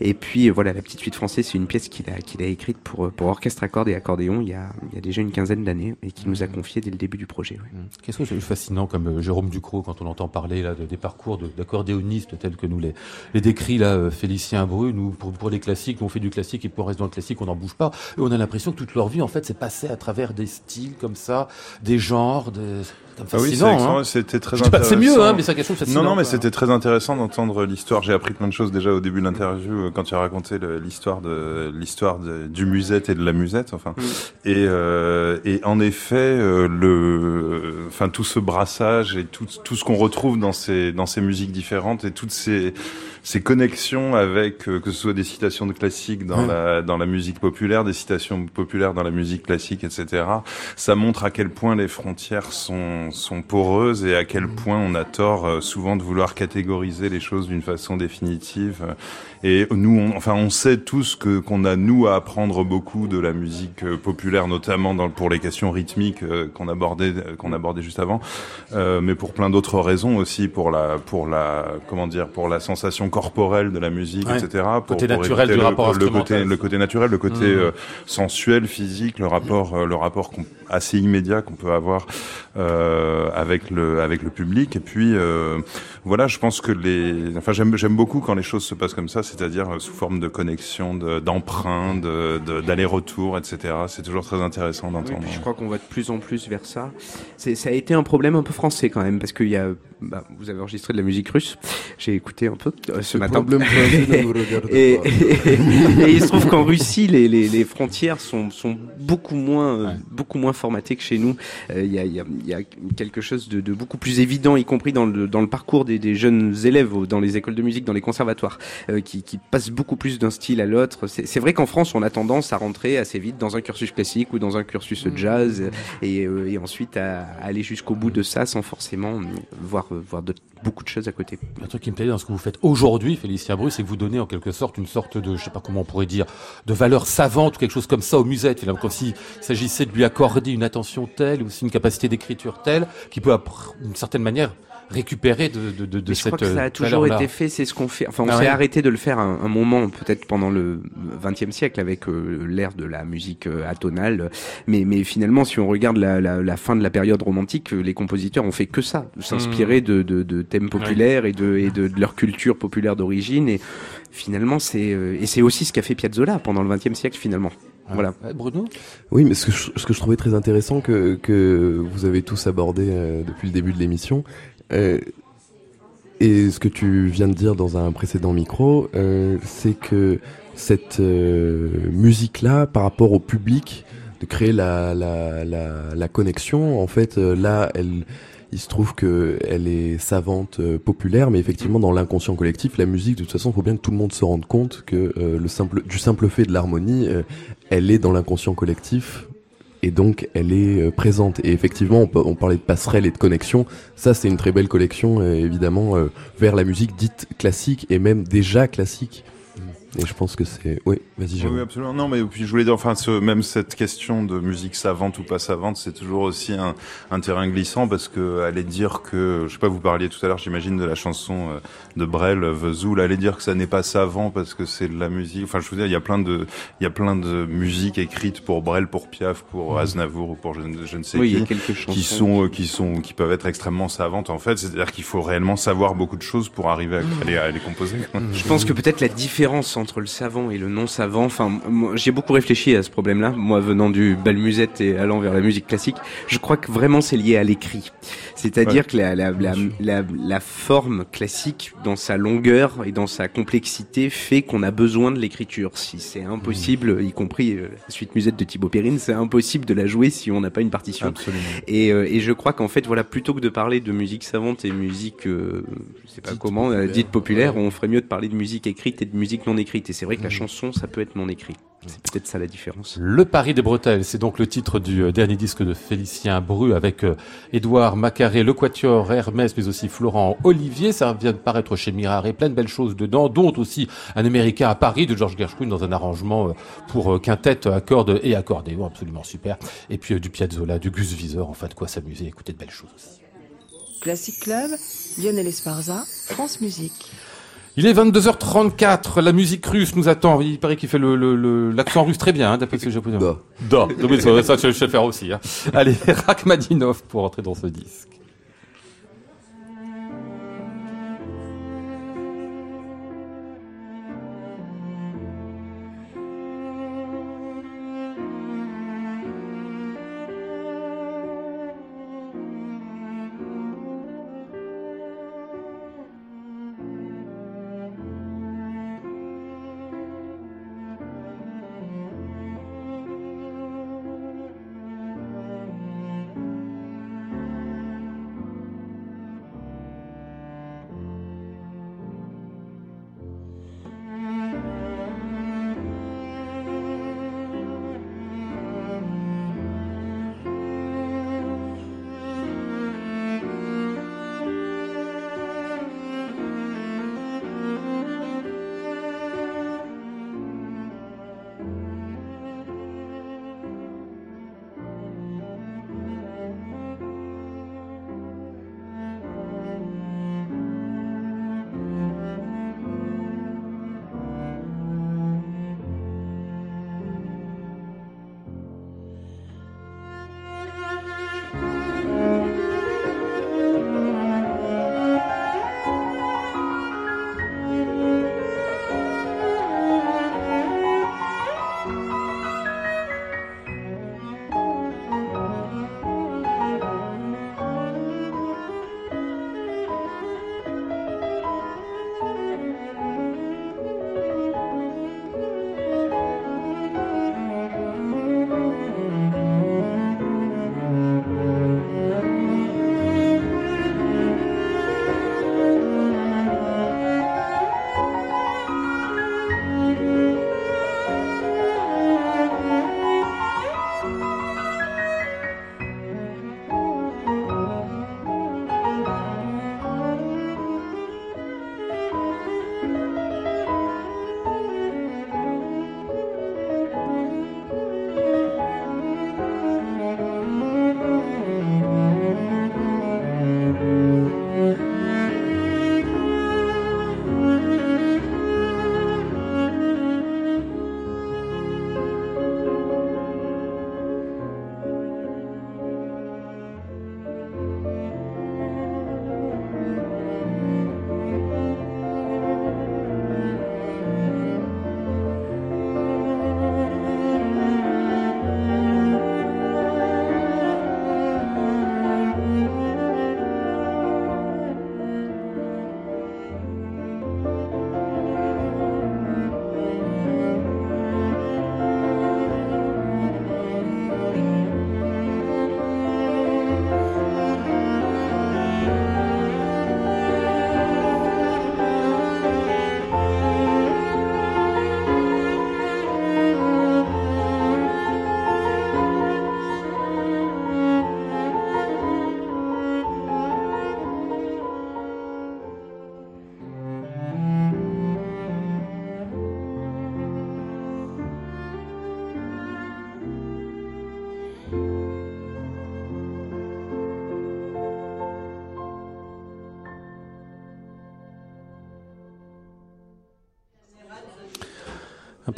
Et puis voilà, la petite suite française, c'est une pièce qu'il a qu'il a écrite pour pour orchestre à cordes et accordéon il y a il y a déjà une quinzaine d'années et qui nous a confié dès le début du projet. ouais. Qu'est-ce que c'est fascinant comme euh, Jérôme Ducrot quand on entend parler là de- des parcours de- d'accordéonistes tels que nous les, les décrit là euh, Félicien Bru, nous pour, pour les classiques, on fait du classique et puis on reste dans le classique, on n'en bouge pas. Et on a l'impression que toute leur vie en fait c'est passé à travers des styles comme ça, des genres, des... Ah oui, hein. c'était très Je que c'est mieux, intéressant. hein, mais c'est quelque chose de fascinant. Non, non, mais c'était très intéressant d'entendre l'histoire. J'ai appris plein de choses déjà au début de l'interview euh, quand tu as raconté l'histoire de l'histoire du musette et de la musette. Enfin, et, euh, et en effet, euh, le, enfin tout ce brassage et tout tout ce qu'on retrouve dans ces dans ces musiques différentes et toutes ces ces connexions avec euh, que ce soit des citations de classiques dans Ouais. la dans la musique populaire, des citations populaires dans la musique classique, etc. Ça montre à quel point les frontières sont sont poreuses et à quel point on a tort euh, souvent de vouloir catégoriser les choses d'une façon définitive. Et nous, on, enfin, on sait tous que qu'on a nous à apprendre beaucoup de la musique euh, populaire, notamment dans, pour les questions rythmiques euh, qu'on abordait euh, qu'on abordait juste avant, euh, mais pour plein d'autres raisons aussi, pour la pour la comment dire, pour la sensation corporelle de la musique, Ouais. etc. Pour, Côté pour naturel du le, rapport le côté le côté naturel, le côté euh, sensuel, physique, le rapport le rapport qu'on- assez immédiat qu'on peut avoir euh, avec le avec le public. Et puis euh, voilà, je pense que les, enfin j'aime j'aime beaucoup quand les choses se passent comme ça, c'est-à-dire euh, sous forme de connexion, de- d'emprunt, de, de, d'aller-retour, etc. C'est toujours très intéressant Oui, d'entendre. puis je crois qu'on va de plus en plus vers ça. C'est, ça a été un problème un peu français quand même, parce qu'il y a, bah, vous avez enregistré de la musique russe. J'ai écouté un peu euh, ce matin. Et, et, et il se trouve qu'en Russie, les, les, les frontières sont, sont beaucoup moins, Ouais. beaucoup moins formatées que chez nous. Euh, Il y, a, y, a, y a quelque chose de, de, beaucoup plus évident, y compris dans le, dans le parcours des, des jeunes élèves dans les écoles de musique, dans les conservatoires, euh, qui, qui passent beaucoup plus d'un style à l'autre. C'est vrai qu'en France, on a tendance à rentrer assez vite dans un cursus classique ou dans un cursus mmh. jazz, et, euh, et ensuite à, à aller jusqu'au bout de ça sans forcément voir, voir de, beaucoup de choses à côté. Un truc qui me plaît dans ce que vous faites aujourd'hui, Félicien Bru, c'est que vous donnez en quelque sorte une sorte de, je sais pas comment on pourrait dire, de valeur savante ou quelque chose comme ça au musette, comme s'il s'agissait de lui accorder une attention telle ou aussi une capacité d'écriture telle qui peut, d'une certaine manière, récupérer de, de, de, de je cette crois que ça a toujours été fait, c'est ce qu'on fait. Enfin, on ah s'est arrêté de le faire un, un moment, peut-être pendant le XXe siècle, avec euh, l'ère de la musique euh, atonale. Mais, mais finalement, si on regarde la, la, la, fin de la période romantique, les compositeurs ont fait que ça, s'inspirer mmh. de, de, thèmes populaires et, de, et de, leur culture populaire d'origine. Et finalement, c'est euh, et c'est aussi ce qu'a fait Piazzolla pendant le XXe siècle, finalement. Voilà. Bruno? Oui, mais ce que, je, ce que je trouvais très intéressant que, que vous avez tous abordé euh, depuis le début de l'émission, euh, et ce que tu viens de dire dans un précédent micro, euh, c'est que cette euh, musique-là, par rapport au public, de créer la, la, la, la connexion, en fait, euh, là, elle, il se trouve que elle est savante, euh, populaire, mais effectivement, dans l'inconscient collectif, la musique, de toute façon, il faut bien que tout le monde se rende compte que simple, du simple fait de l'harmonie, elle est dans l'inconscient collectif et donc elle est euh, présente. Et effectivement, on, on, parlait de passerelle et de connexion. Ça, c'est une très belle collection, euh, évidemment, euh, vers la musique dite classique et même déjà classique. Et je pense que c'est. Oui, vas-y, Oui, absolument. Non, mais puis je voulais dire, enfin, ce, même cette question de musique savante ou pas savante, c'est toujours aussi un, un, terrain glissant parce que aller dire que, je sais pas, vous parliez tout à l'heure, j'imagine, de la chanson euh, de Brel, Vesoul, aller dire que ça n'est pas savant parce que c'est de la musique. Enfin, je veux dire, il y a plein de, il y a plein de musiques écrites pour Brel, pour Piaf, pour mmh. Aznavour ou pour je, je ne sais oui, qui, il y a quelques qui sont, euh, qui sont, qui peuvent être extrêmement savantes en fait. C'est-à-dire qu'il faut réellement savoir beaucoup de choses pour arriver à, à, les, à les, composer. Je pense que peut-être la différence entre le savant et le non savant, enfin, j'ai beaucoup réfléchi à ce problème-là, moi venant du bal musette et allant vers la musique classique, je crois que vraiment c'est lié à l'écrit. C'est-à-dire ouais. que la, la, la, la, la forme classique, dans sa longueur et dans sa complexité, fait qu'on a besoin de l'écriture. Si c'est impossible, mmh. y compris euh, la suite musette de Thibaut Perrine, c'est impossible de la jouer si on n'a pas une partition. Et, euh, et, je crois qu'en fait, voilà, plutôt que de parler de musique savante et musique, euh, je sais pas comment, populaire. dite populaire, ouais. on ferait mieux de parler de musique écrite et de musique non écrite. Et c'est vrai que la mmh. chanson, ça peut être non écrit. C'est peut-être ça la différence. Le Paris des Bretelles, c'est donc le titre du euh, dernier disque de Félicien Bru avec euh, Édouard Macaré, le Quatuor Hermès, mais aussi Florent Olivier. Ça vient de paraître chez Mirare et plein de belles choses dedans, dont aussi un Américain à Paris de George Gershwin dans un arrangement euh, pour quintette à cordes et accordéon, absolument super. Et puis du Piazzolla, du Gus Visor, enfin de quoi s'amuser, écouter de belles choses aussi. Classic Club, Lionel Esparza, France Musique. Il est 22h34, la musique russe nous attend. Il paraît qu'il fait l'accent le, le, le russe très bien, hein, d'après ce que j'ai pu dire. Da. Da. ça, je sais le faire aussi. Hein. Allez, (laughs) Rachmadinov pour entrer dans ce disque.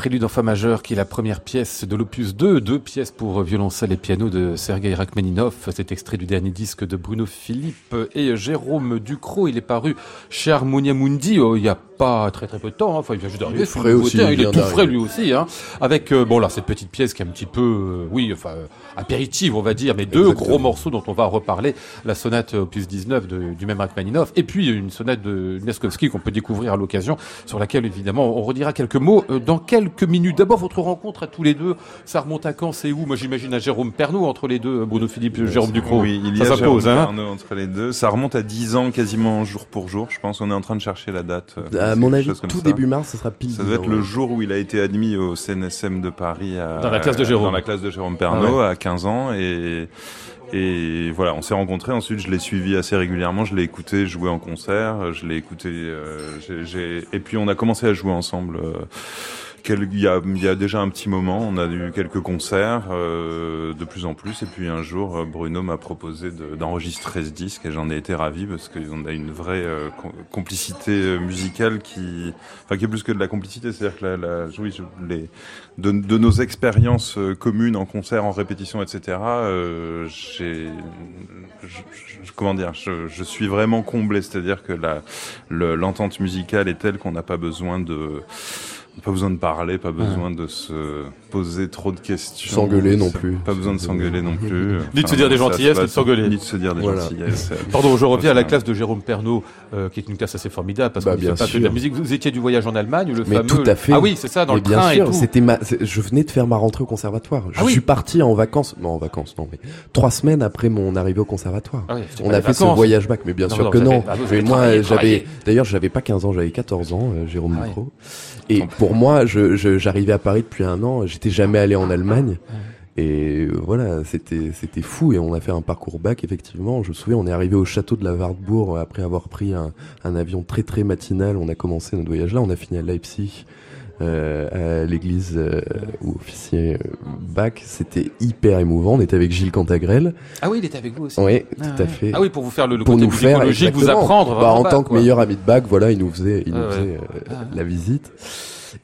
Prélude en fa majeur qui est la première pièce de l'opus 2, deux pièces pour violoncelle et piano de Sergei Rachmaninov. C'est extrait du dernier disque de Bruno Philippe et Jérôme Ducrot. Il est paru chez Harmonia Mundi oh, il y a pas très très peu de temps. Hein. Enfin, il vient juste d'arriver. frais aussi, hein. Il il est tout frais lui aussi. Hein. Avec euh, bon là cette petite pièce qui est un petit peu, euh, oui, enfin euh, apéritive on va dire, mais deux Exactement. gros morceaux dont on va reparler. La sonate opus 19 de- du même Rachmaninoff et puis une sonate de Neskowski qu'on peut découvrir à l'occasion, sur laquelle évidemment on redira quelques mots euh, dans quelques minutes. D'abord votre rencontre à tous les deux, ça remonte à quand, c'est où? Moi j'imagine à Jérôme Pernaud entre les deux, Bruno Philippe, Jérôme Ducrot. Oui, il y ça a Jérôme hein Pernaut entre les deux. Ça remonte à 10 ans quasiment jour pour jour. Je pense qu'on est en train de chercher la date. euh, À mon avis, tout ça. début mars, ce sera pile. Ça 10 doit être le jour où il a été admis au CNSM de Paris. À, Dans la classe de Jérôme. Dans la classe de Jérôme Pernaut à 15 ans et et voilà, on s'est rencontrés. Ensuite, je l'ai suivi assez régulièrement. Je l'ai écouté jouer en concert. Je l'ai écouté. euh, j'ai- j'ai- Et puis, on a commencé à jouer ensemble. euh, Il y, y a déjà un petit moment, on a eu quelques concerts euh, de plus en plus. Et puis un jour, euh, Bruno m'a proposé de- d'enregistrer ce disque et j'en ai été ravi parce qu'on a une vraie euh, com- complicité euh, musicale qui, enfin, qui est plus que de la complicité. C'est-à-dire que la, la, oui, les, de, nos expériences communes en concert, en répétition, etc. euh, j'ai, comment dire, je, je suis vraiment comblé. C'est-à-dire que l'entente musicale est telle qu'on n'a pas besoin de pas besoin de parler, pas besoin de se poser trop de questions. S'engueuler non plus. Pas besoin de s'engueuler non plus. Ni de se dire des gentillesses, ni de s'engueuler. Ni de se dire des Voilà. gentillesses. Pardon, je reviens à la classe de Jérôme Pernaud, euh, qui est une classe assez formidable parce Bah, qu'on ne fait bien pas que de la musique. Vous étiez du voyage en Allemagne, le Mais fameux. tout à fait. Ah oui, c'est ça, dans Mais le bien train sûr, et tout. c'était ma, je venais de faire ma rentrée au conservatoire. Je Ah oui. suis parti en vacances, non en vacances, non mais trois semaines après mon arrivée au conservatoire. Ah On a fait ce voyage bac, mais bien Non, sûr non, que vous non. ah, vous mais moi, j'avais, d'ailleurs, j'avais pas 15 ans, j'avais 14 ans, euh, Jérôme Ah. Ducrot. Et pour moi, je, je- j'arrivais à Paris depuis un an. J'étais jamais allé en Allemagne. Et euh, voilà, c'était c'était fou et on a fait un parcours bac effectivement. Je me souviens, on est arrivé au château de la Wartburg après avoir pris un, un avion très très matinal. On a commencé notre voyage là, on a fini à Leipzig. euh, à l'église euh, où officier euh, bac, c'était hyper émouvant. On était avec Gilles Cantagrel. Ah oui, il était avec vous aussi. Oui, Ah, tout à fait. Ah oui, pour vous faire le, le pour côté nous faire vous apprendre. Bah, en pas, tant que meilleur ami de bac, voilà, il nous faisait, il Ah nous ouais. faisait euh, Ah. la visite.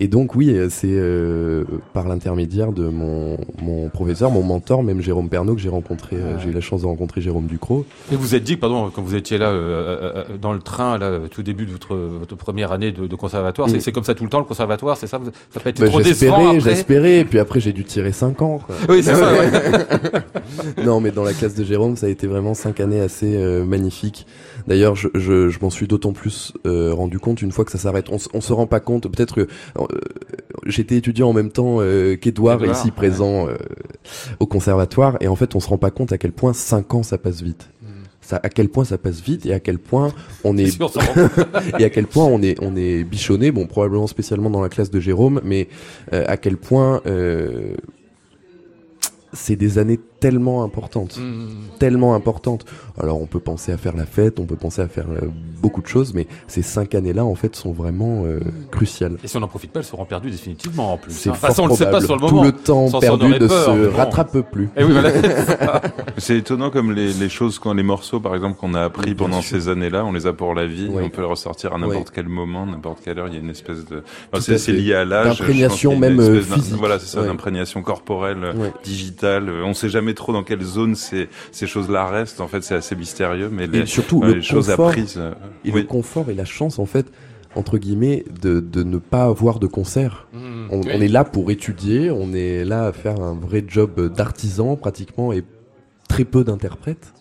Et donc oui, euh, c'est euh, par l'intermédiaire de mon, mon professeur, mon mentor, même Jérôme Pernaud, que j'ai rencontré. euh, Ah. J'ai eu la chance de rencontrer Jérôme Ducrot. Et vous êtes dit, pardon, quand vous étiez là, euh, euh, dans le train, là, tout début de votre, votre première année de, de conservatoire, c'est, Mm. c'est comme ça tout le temps, le conservatoire, c'est ça? Ça peut être Bah, trop j'espérais, j'espérais, puis après j'ai dû tirer 5 ans. Quoi. Oui, c'est ça, ouais. (laughs) non, mais dans la classe de Jérôme, ça a été vraiment cinq années assez euh, magnifiques. D'ailleurs, je, je, je m'en suis d'autant plus euh, rendu compte une fois que ça s'arrête. On, on se rend pas compte. Peut-être que j'étais étudiant en même temps euh, qu'Edouard ici ouais. présent euh, au conservatoire, et en fait, on se rend pas compte à quel point cinq ans ça passe vite. Ça, à quel point ça passe vite et à quel point on est C'est sûr, ça rend- (laughs) et à quel point on est on est bichonné bon probablement spécialement dans la classe de Jérôme mais euh, à quel point euh, c'est des années tellement importantes Mm. tellement importantes alors on peut penser à faire la fête on peut penser à faire euh, beaucoup de choses mais ces cinq années là en fait sont vraiment euh, cruciales Et si on n'en profite pas, elles seront perdues définitivement en plus. c'est hein. De toute façon, on le sait pas probable. sur le tout moment. le temps Sans perdu ne se bon. rattrape plus Et oui, voilà. (laughs) C'est étonnant comme les, les choses, quand les morceaux, par exemple, qu'on a appris Oui, pendant sûr. ces années-là, on les a pour la vie. Oui. On peut les ressortir à n'importe Oui. quel moment, n'importe quelle heure. Il y a une espèce de. C'est lié à l'âge. D'imprégnation même, euh, physique. Voilà, c'est ça, Ouais. d'imprégnation corporelle, Ouais. digitale. On sait jamais trop dans quelle zone ces, ces choses-là restent. En fait, c'est assez mystérieux, mais les, et surtout le les choses confort apprises. euh, et le oui. confort et la chance en fait entre guillemets de, de ne pas avoir de concert Mm. On, Oui. on est là pour étudier, on est là à faire un vrai job d'artisan pratiquement et très peu d'interprètes.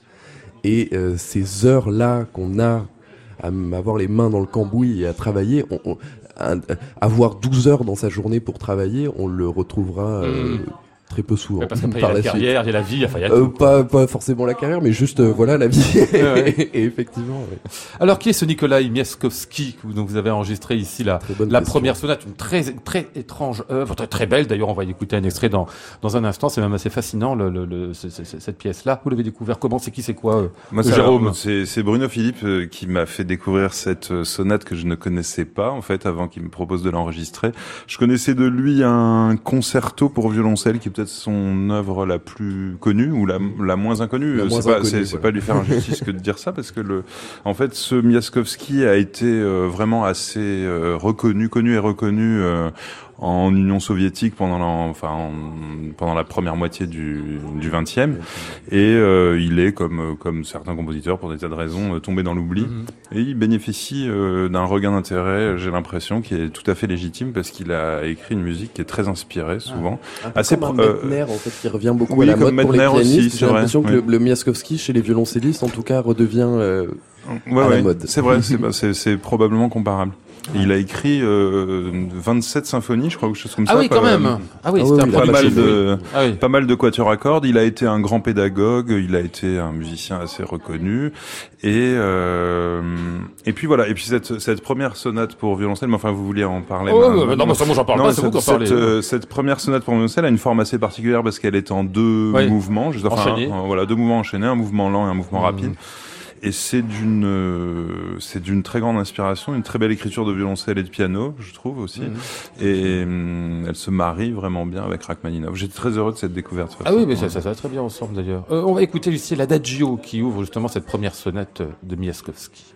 Et euh, ces heures-là qu'on a à avoir les mains dans le cambouis et à travailler, on, on- un- avoir 12 heures dans sa journée pour travailler, on le retrouvera euh, Mm. Très peu souvent Ouais, Parce qu'après, il y par a la la suite. carrière, il y a la vie, enfin, il y a Euh, tout. pas, pas forcément la carrière, mais juste euh, voilà la vie. ouais. (laughs) et effectivement, ouais. Alors, qui est ce Nikolai Miaskowski que vous- dont vous avez enregistré ici la, la première sonate, une très très étrange œuvre, très, très belle. D'ailleurs, on va y écouter un extrait dans dans un instant. C'est même assez fascinant le, le, le- ce- ce- cette pièce-là. Vous l'avez découvert comment? C'est qui C'est quoi euh Moi, c'est Jérôme? c'est c'est Bruno Philippe qui m'a fait découvrir cette sonate que je ne connaissais pas en fait avant qu'il me propose de l'enregistrer. Je connaissais de lui un concerto pour violoncelle qui est peut-être son œuvre la plus connue ou la, la moins inconnue. C'est pas, voilà. pas lui faire injustice que de dire ça parce que le, en fait, ce Miaskowski a été euh, vraiment assez euh, reconnu, connu et reconnu euh, en Union soviétique pendant la, enfin en- pendant la première moitié du du 20e et euh, il est comme comme certains compositeurs pour des tas de raisons euh, tombé dans l'oubli Mhm. et il bénéficie euh, d'un regain d'intérêt j'ai l'impression qui est tout à fait légitime parce qu'il a écrit une musique qui est très inspirée souvent Un peu Assez comme un euh, Mettner, en fait, qui revient beaucoup oui, à la comme mode pour les Mettner aussi, pianistes. J'ai l'impression que oui. le, le Miaskowski, chez les violoncellistes, en tout cas, redevient... euh, Ouais, à la mode. C'est vrai, (laughs) c'est probablement comparable. Et il a écrit euh, 27 symphonies, je crois, ou quelque chose comme Ah ça. oui, quoi. quand même. Ah oui, Ah c'était oui, oui, Pas mal oui. de, Ah oui. pas mal de quatuors à cordes. Il a été un grand pédagogue. Il a été un musicien assez reconnu. Et euh, et puis voilà. Et puis cette cette première sonate pour violoncelle. Mais enfin, vous vouliez en parler Oh, non, mais ça, moi, j'en parle Non, pas, c'est vous qui en cette, parlez. cette, euh, cette première sonate pour violoncelle a une forme assez particulière parce qu'elle est en deux Oui. mouvements, juste, enfin, un- voilà, deux mouvements enchaînés, un mouvement lent et un mouvement Mhm. rapide. Et c'est d'une, euh, c'est d'une très grande inspiration, une très belle écriture de violoncelle et de piano, je trouve aussi. Mhm. Et hum, elle se marie vraiment bien avec Rachmaninov. J'étais très heureux de cette découverte. Ah oui, mais ça, ça, ça va très bien ensemble d'ailleurs. Euh, on va écouter ici l'Adagio qui ouvre justement cette première sonate de Miaskowski.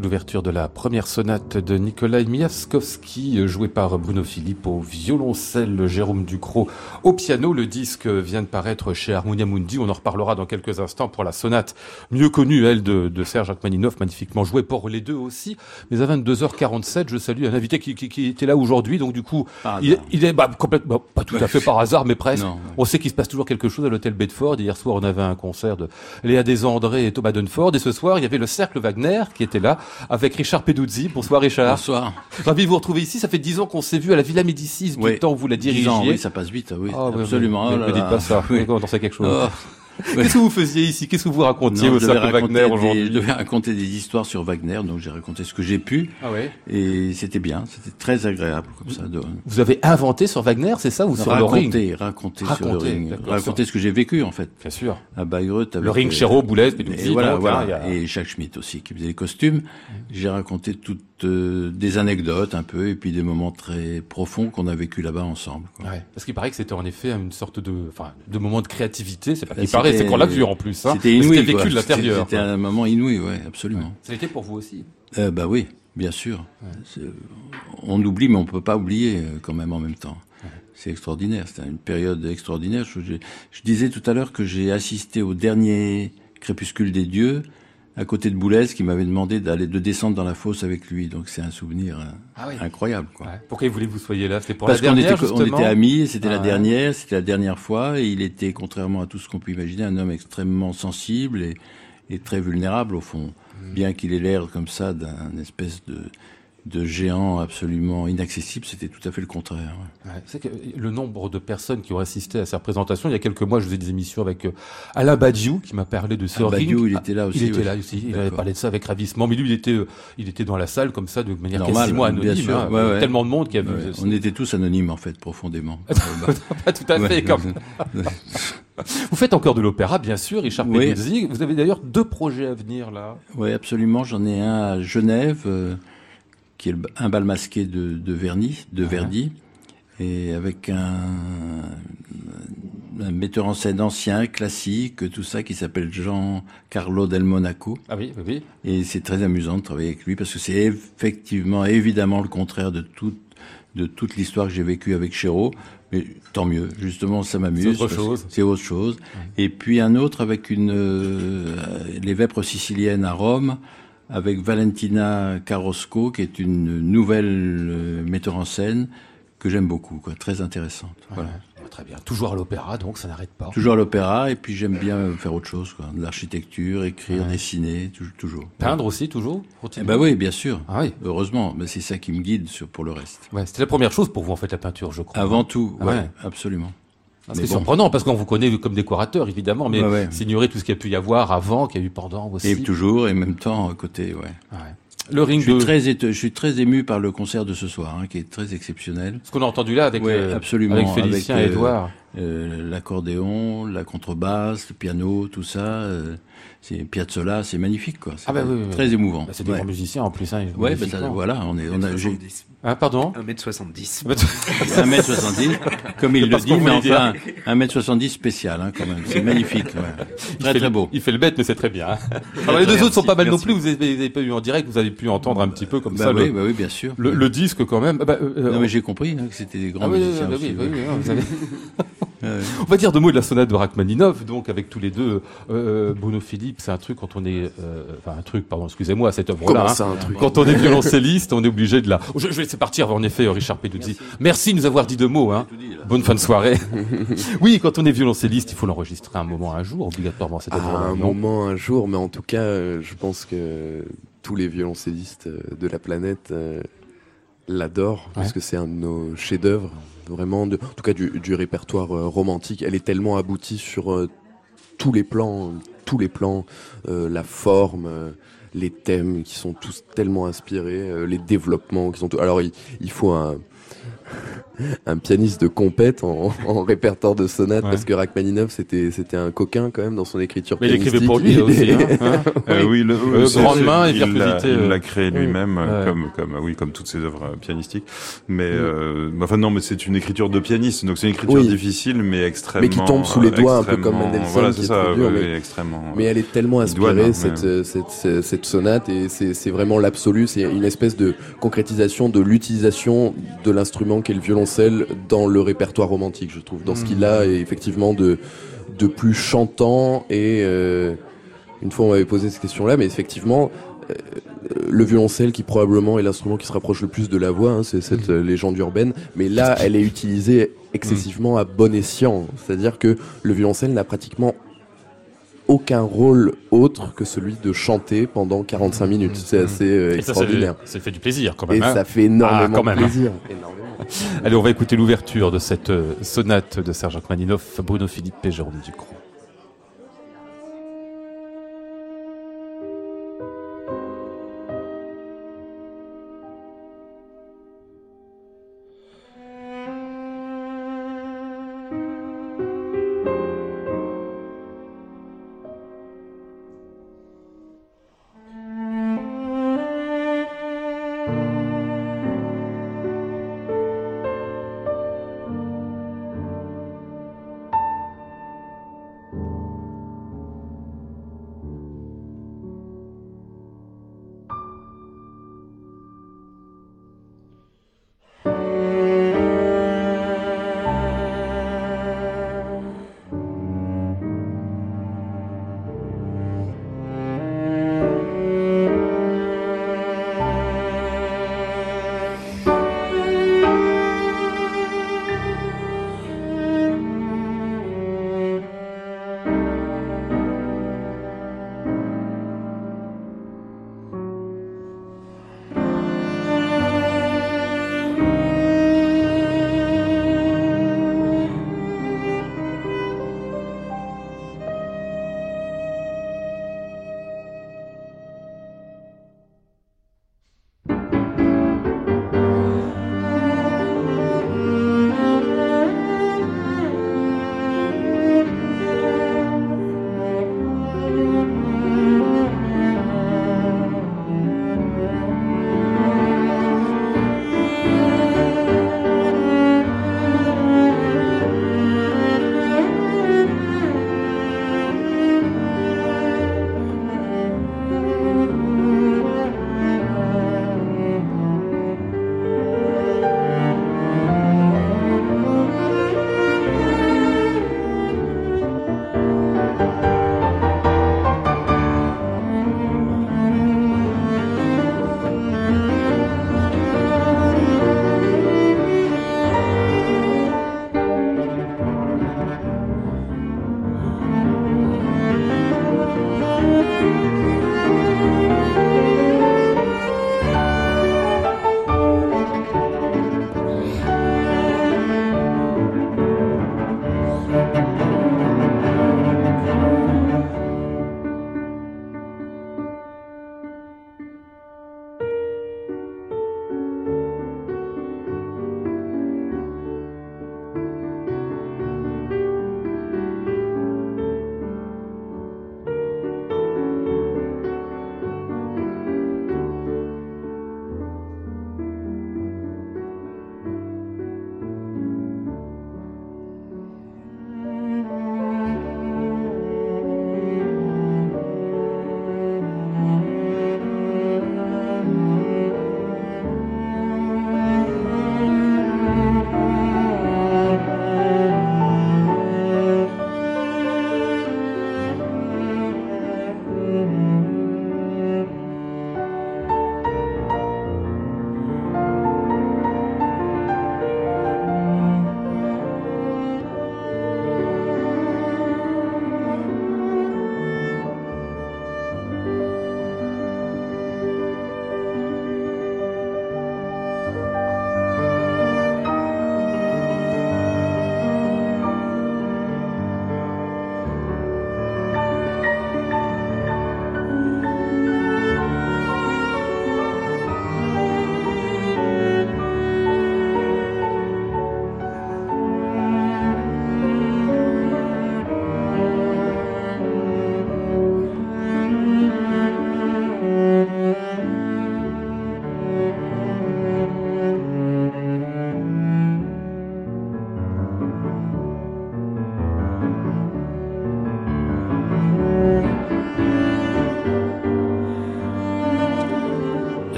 C'était l'ouverture de la première sonate de Nikolai Miaskowski, jouée par Bruno Philippe au violoncelle, Jérôme Ducrot au piano. Le disque vient de paraître chez Harmonia Mundi. On en reparlera dans quelques instants pour la sonate mieux connue, elle, de, de Serge Rachmaninoff, magnifiquement jouée pour les deux aussi. Mais à 22h47, je salue un invité qui, qui, qui était là aujourd'hui. Donc du coup, Par il, est bah, complètement, pas tout à fait par hasard, mais presque. Non, ouais. On sait qu'il se passe toujours quelque chose à l'hôtel Bedford. Hier soir, on avait un concert de Léa Desandré et Thomas Dunford. Et ce soir, il y avait le Cercle Wagner qui était là avec Richard Peduzzi. Bonsoir Richard. Bonsoir. Ravi de vous retrouver ici. Ça fait dix ans qu'on s'est vu à la Villa Médicis du Oui. temps où vous la dirigiez. ans, oui, ça passe vite, oui, Ah, absolument. oui. Oh Ne me dites pas ça. On sait quelque chose. Oh. (laughs) Qu'est-ce que vous faisiez ici? Qu'est-ce que vous racontiez Non, au Cercle raconter Wagner des, aujourd'hui? je devais raconter des histoires sur Wagner, donc j'ai raconté ce que j'ai pu, Ah ouais? et c'était bien, c'était très agréable comme ça. De, Vous avez inventé sur Wagner, c'est ça ou sur le ring? Raconter, raconter, sur le Raconter, ring, raconter ce que j'ai vécu en fait Bien sûr. à Bayreuth. Le avec, ring euh, Chéreau, Boulez, voilà, voilà. hein, a- Et Jacques Schmitt aussi, qui faisait les costumes. J'ai raconté euh, des anecdotes un peu, et puis des moments très profonds qu'on a vécu là-bas ensemble. quoi. Ouais, parce qu'il paraît que c'était en effet une sorte de, enfin, de moment de créativité. C'est pas qu'il paraît, c'est qu'on l'a vu en plus. Hein. C'était inouï. C'était vécu quoi. de l'intérieur. C'était un moment inouï, ouais, absolument. Ça l'était pour vous aussi? Euh, bah oui, Bien sûr. On oublie, mais on peut pas oublier euh, quand même en même temps. C'est extraordinaire. C'était une période extraordinaire. Je, je- je disais tout à l'heure que j'ai assisté au dernier crépuscule des dieux à côté de Boulez qui m'avait demandé d'aller de descendre dans la fosse avec lui. Donc c'est un souvenir euh, Ah oui. incroyable. Quoi. Ouais. Pourquoi il voulait que vous soyez là? C'était pour Parce la qu'on dernière, était, on était amis, c'était Ah la dernière, c'était la dernière fois, et il était, contrairement à tout ce qu'on peut imaginer, un homme extrêmement sensible et, et très vulnérable au fond. Mm. Bien qu'il ait l'air comme ça d'un espèce de, de géant absolument inaccessible, c'était tout à fait le contraire. ouais. Ouais, c'est que le nombre de personnes qui ont assisté à sa représentation, il y a quelques mois, je faisais des émissions avec euh, Alain Badiou, qui m'a parlé de ce Ah. Badiou, il était là aussi, Il était ouais. là aussi. Il avait parlé de ça avec ravissement. Mais lui, il était, euh, il était dans la salle comme ça, de manière Normal, quasiment bien anonyme. sûr. hein. Tellement de monde qui a vu. Ouais, ce- on était tous anonymes en fait, profondément. (laughs) Pas tout à fait. Ouais. Comme... (laughs) Vous faites encore de l'opéra, bien sûr, Richard Oui. Vous avez d'ailleurs deux projets à venir là. Oui, absolument. J'en ai un à Genève, euh, qui est un bal masqué de, de Verdi, de Verdi, et avec un, un metteur en scène ancien, classique, tout ça, qui s'appelle Jean Carlo del Monaco. Ah oui, oui, oui. Et c'est très amusant de travailler avec lui parce que c'est effectivement, évidemment, le contraire de toute de toute l'histoire que j'ai vécue avec Chéreau. Mais tant mieux, justement, ça m'amuse. C'est autre chose. C'est autre chose. Et puis un autre avec une euh, les Vêpres siciliennes à Rome, avec Valentina Carosco, qui est une nouvelle euh, metteur en scène que j'aime beaucoup, quoi, très intéressante. Voilà. Très bien. Toujours à l'opéra, donc ça n'arrête pas. Toujours à l'opéra, et puis j'aime bien faire autre chose, quoi, de l'architecture, écrire, dessiner, tou- toujours. Peindre aussi, toujours Eh ben oui, bien sûr. Ah oui. Heureusement, mais c'est ça qui me guide sur, pour le reste. Ouais, C'était la première chose pour vous, en fait, la peinture, je crois. Avant tout, Ah ouais. absolument. Ah, C'est bon. surprenant parce qu'on vous connaît comme décorateur, évidemment, mais Ouais, ouais. s'ignorer tout ce qu'il y a pu y avoir avant, qu'il y a eu pendant aussi. Et toujours, et en même temps, côté, ouais. Ouais. Le ring Je suis, de... très, je suis très ému par le concert de ce soir, hein, qui est très exceptionnel. Ce qu'on a entendu là avec, euh, absolument, avec Félicien avec, et euh, Edouard. Euh, L'accordéon, la contrebasse, le piano, tout ça, euh, c'est Piazzolla, c'est magnifique, quoi. C'est Ah bah oui, très émouvant. Bah, c'est des ouais. grands musiciens en plus. Hein, Ouais, bah, ça, voilà, on est, on a, j'ai 1m70. Ah, pardon 1m70. 1m70, comme il C'est le dit, mais enfin, 1m70 spécial, hein, quand même. C'est magnifique, ouais. Très, très le- beau. Il fait le bête, mais c'est très bien. hein. Alors les deux Merci, autres sont pas mal non merci. plus. Vous avez, vous avez pas eu en direct, vous avez pu entendre un petit peu comme Bah ça oui, le, bah oui, bien sûr. le, le disque quand même. Ah bah, euh, euh, Non, mais j'ai compris hein, que c'était des grands ah oui, oui, musiciens On va dire deux mots de la sonate de Rachmaninov, donc avec tous les deux. Euh, Bruno Philippe, c'est un truc quand on est, euh, enfin un truc, pardon, excusez-moi, cette œuvre-là. Comment hein. ça, un truc Quand on est violoncelliste, on est obligé de la. Je, je vais laisser partir en effet Richard Peduzzi. Merci de nous avoir dit deux mots. Hein. Bonne fin de soirée. (laughs) oui, quand on est violoncelliste, il faut l'enregistrer un moment, un jour, obligatoirement. Cette À œuvre-là, un non moment, un jour, mais en tout cas, euh, je pense que tous les violoncellistes euh, de la planète euh, l'adorent parce Ouais. que c'est un de nos chefs-d'œuvre, vraiment, en tout cas du, répertoire euh, romantique. Elle est tellement aboutie sur euh, tous les plans, tous les plans, euh, la forme. les thèmes qui sont tous tellement inspirés, les développements qui sont. tous- Alors il, il faut un un pianiste de compète en, en répertoire de sonate Ouais. parce que Rachmaninov c'était c'était un coquin quand même dans son écriture. Mais il écrivait pour lui (laughs) aussi. Hein, hein. Euh, oui, le, Euh, grande main et il l'a- virtuosité, Il euh. l'a créé lui-même, euh, Ouais. comme, comme, oui, comme toutes ses œuvres pianistiques. Mais, euh, enfin non, mais c'est une écriture de pianiste, donc c'est une écriture Oui. difficile, mais extrêmement. Mais qui tombe sous les doigts, un peu comme Mendelssohn, Voilà, qui c'est est ça, dur, oui, mais- extrêmement. Mais elle est tellement inspirée, non, cette, mais- cette, cette, cette sonate, et c'est c'est vraiment l'absolu. C'est une espèce de concrétisation de l'utilisation de l'instrument qu'est le violoncelle dans le répertoire romantique, je trouve. Dans ce qu'il a, et effectivement, de, de plus chantant. Et euh, une fois, on m'avait posé cette question-là, mais effectivement, euh, le violoncelle qui probablement est l'instrument qui se rapproche le plus de la voix, hein, c'est cette euh, légende urbaine. Mais là, elle est utilisée excessivement à bon escient. C'est-à-dire que le violoncelle n'a pratiquement aucun rôle autre que celui de chanter pendant 45 minutes. C'est assez euh, Et ça, ça, extraordinaire. ça fait du plaisir quand Et même. hein. ça fait énormément Ah, quand même, de hein. plaisir. (laughs) Allez, on va écouter l'ouverture de cette euh, sonate de Serge Rachmaninoff, Bruno Philippe et Jérôme Ducrot.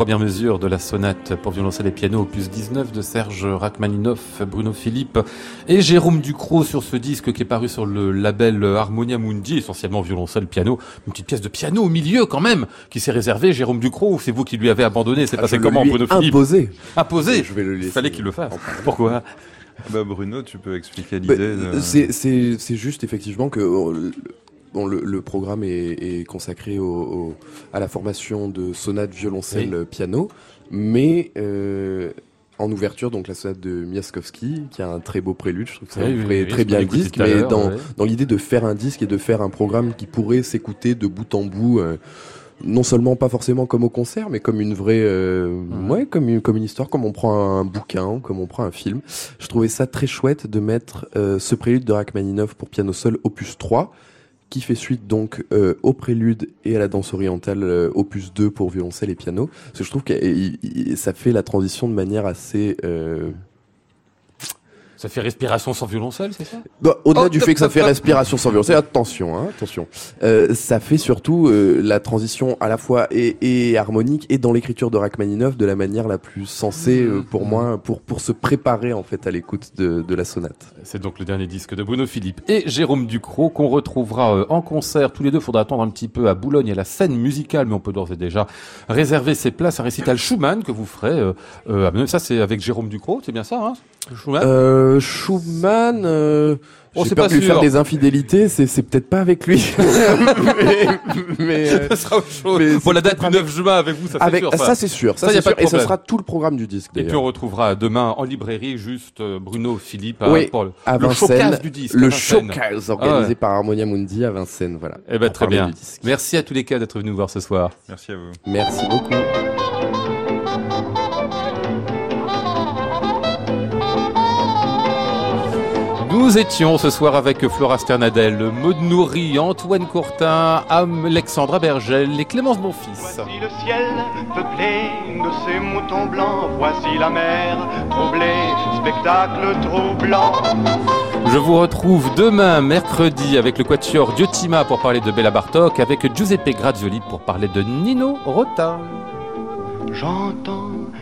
Les premières mesures de la sonate pour violoncelle et piano opus 19 de Serge Rachmaninoff, Bruno Philippe et Jérôme Ducrot sur ce disque qui est paru sur le label Harmonia Mundi, essentiellement violoncelle, piano, une petite pièce de piano au milieu quand même, qui s'est réservée Jérôme Ducrot ou c'est vous qui lui avez abandonné C'est Ah, passé comment Bruno Philippe imposé. Imposé Je vais le laisser fallait qu'il le fasse. Pourquoi Bah, Bruno, tu peux expliquer Bah, l'idée. de- c'est juste effectivement que euh, bon, le, le programme est, est consacré au, au- à la formation de sonate violoncelle Oui. piano, mais euh, en ouverture donc la sonate de Miaskowski qui a un très beau prélude, je trouve que ça Oui, oui, très bien le disque, mais dans, ouais. dans l'idée de faire un disque et de faire un programme qui pourrait s'écouter de bout en bout. euh, non seulement pas forcément comme au concert, mais comme une vraie, euh, ouais, comme une, comme une histoire, comme on prend un bouquin, comme on prend un film. Je trouvais ça très chouette de mettre euh, ce prélude de Rachmaninoff pour piano seul, opus 3, qui fait suite donc euh, au prélude et à la danse orientale, euh, opus 2 pour violoncelle et piano. Parce que je trouve que ça fait la transition de manière assez... Euh, Ça fait respiration sans violoncelle, c'est ça? Bah, Au-delà Oh, du fait que ça fait (laughs) respiration sans violence, attention, hein, attention. Euh, ça fait surtout euh, la transition à la fois et, et harmonique et dans l'écriture de Rachmaninoff de la manière la plus sensée euh, pour moi, pour pour se préparer en fait à l'écoute de, de la sonate. C'est donc le dernier disque de Bruno Philippe et Jérôme Ducrot qu'on retrouvera euh, en concert. Tous les deux, faudra attendre un petit peu à Boulogne à la scène musicale, mais on peut d'ores et déjà réserver ses places à récital Schumann que vous ferez. Euh, euh, ça, c'est avec Jérôme Ducrot, c'est bien ça, hein? Schumann Euh, Schumann, euh, c'est peur pas lui sûr. faire des infidélités, c'est c'est peut-être pas avec lui. (laughs) mais, mais, euh, Ça sera autre chose. mais Bon, la c'est date du 9 juin avec vous, ça c'est sûr. ça, c'est sûr, ça, Ça, y a pas de et ce sera tout le programme du disque. Et puis on retrouvera demain en librairie juste euh, Bruno Philippe hein, Oui, pour le, à le Vincennes, showcase du disque. à le showcase organisé Ah ouais. par Harmonia Mundi à Vincennes, voilà. Eh ben très bien. Merci à tous les cas d'être venus nous voir ce soir. Merci à vous. Merci beaucoup. Nous étions ce soir avec Flora Sternadel, Maud Nourri, Antoine Courtin, Alexandra Bergel et Clémence Bonfils. Voici le ciel peuplé de ces moutons blancs. Voici la mer troublée, spectacle troublant. Je vous retrouve demain, mercredi, avec le quatuor Diotima pour parler de Bella Bartok, avec Giuseppe Grazioli pour parler de Nino Rota. J'entends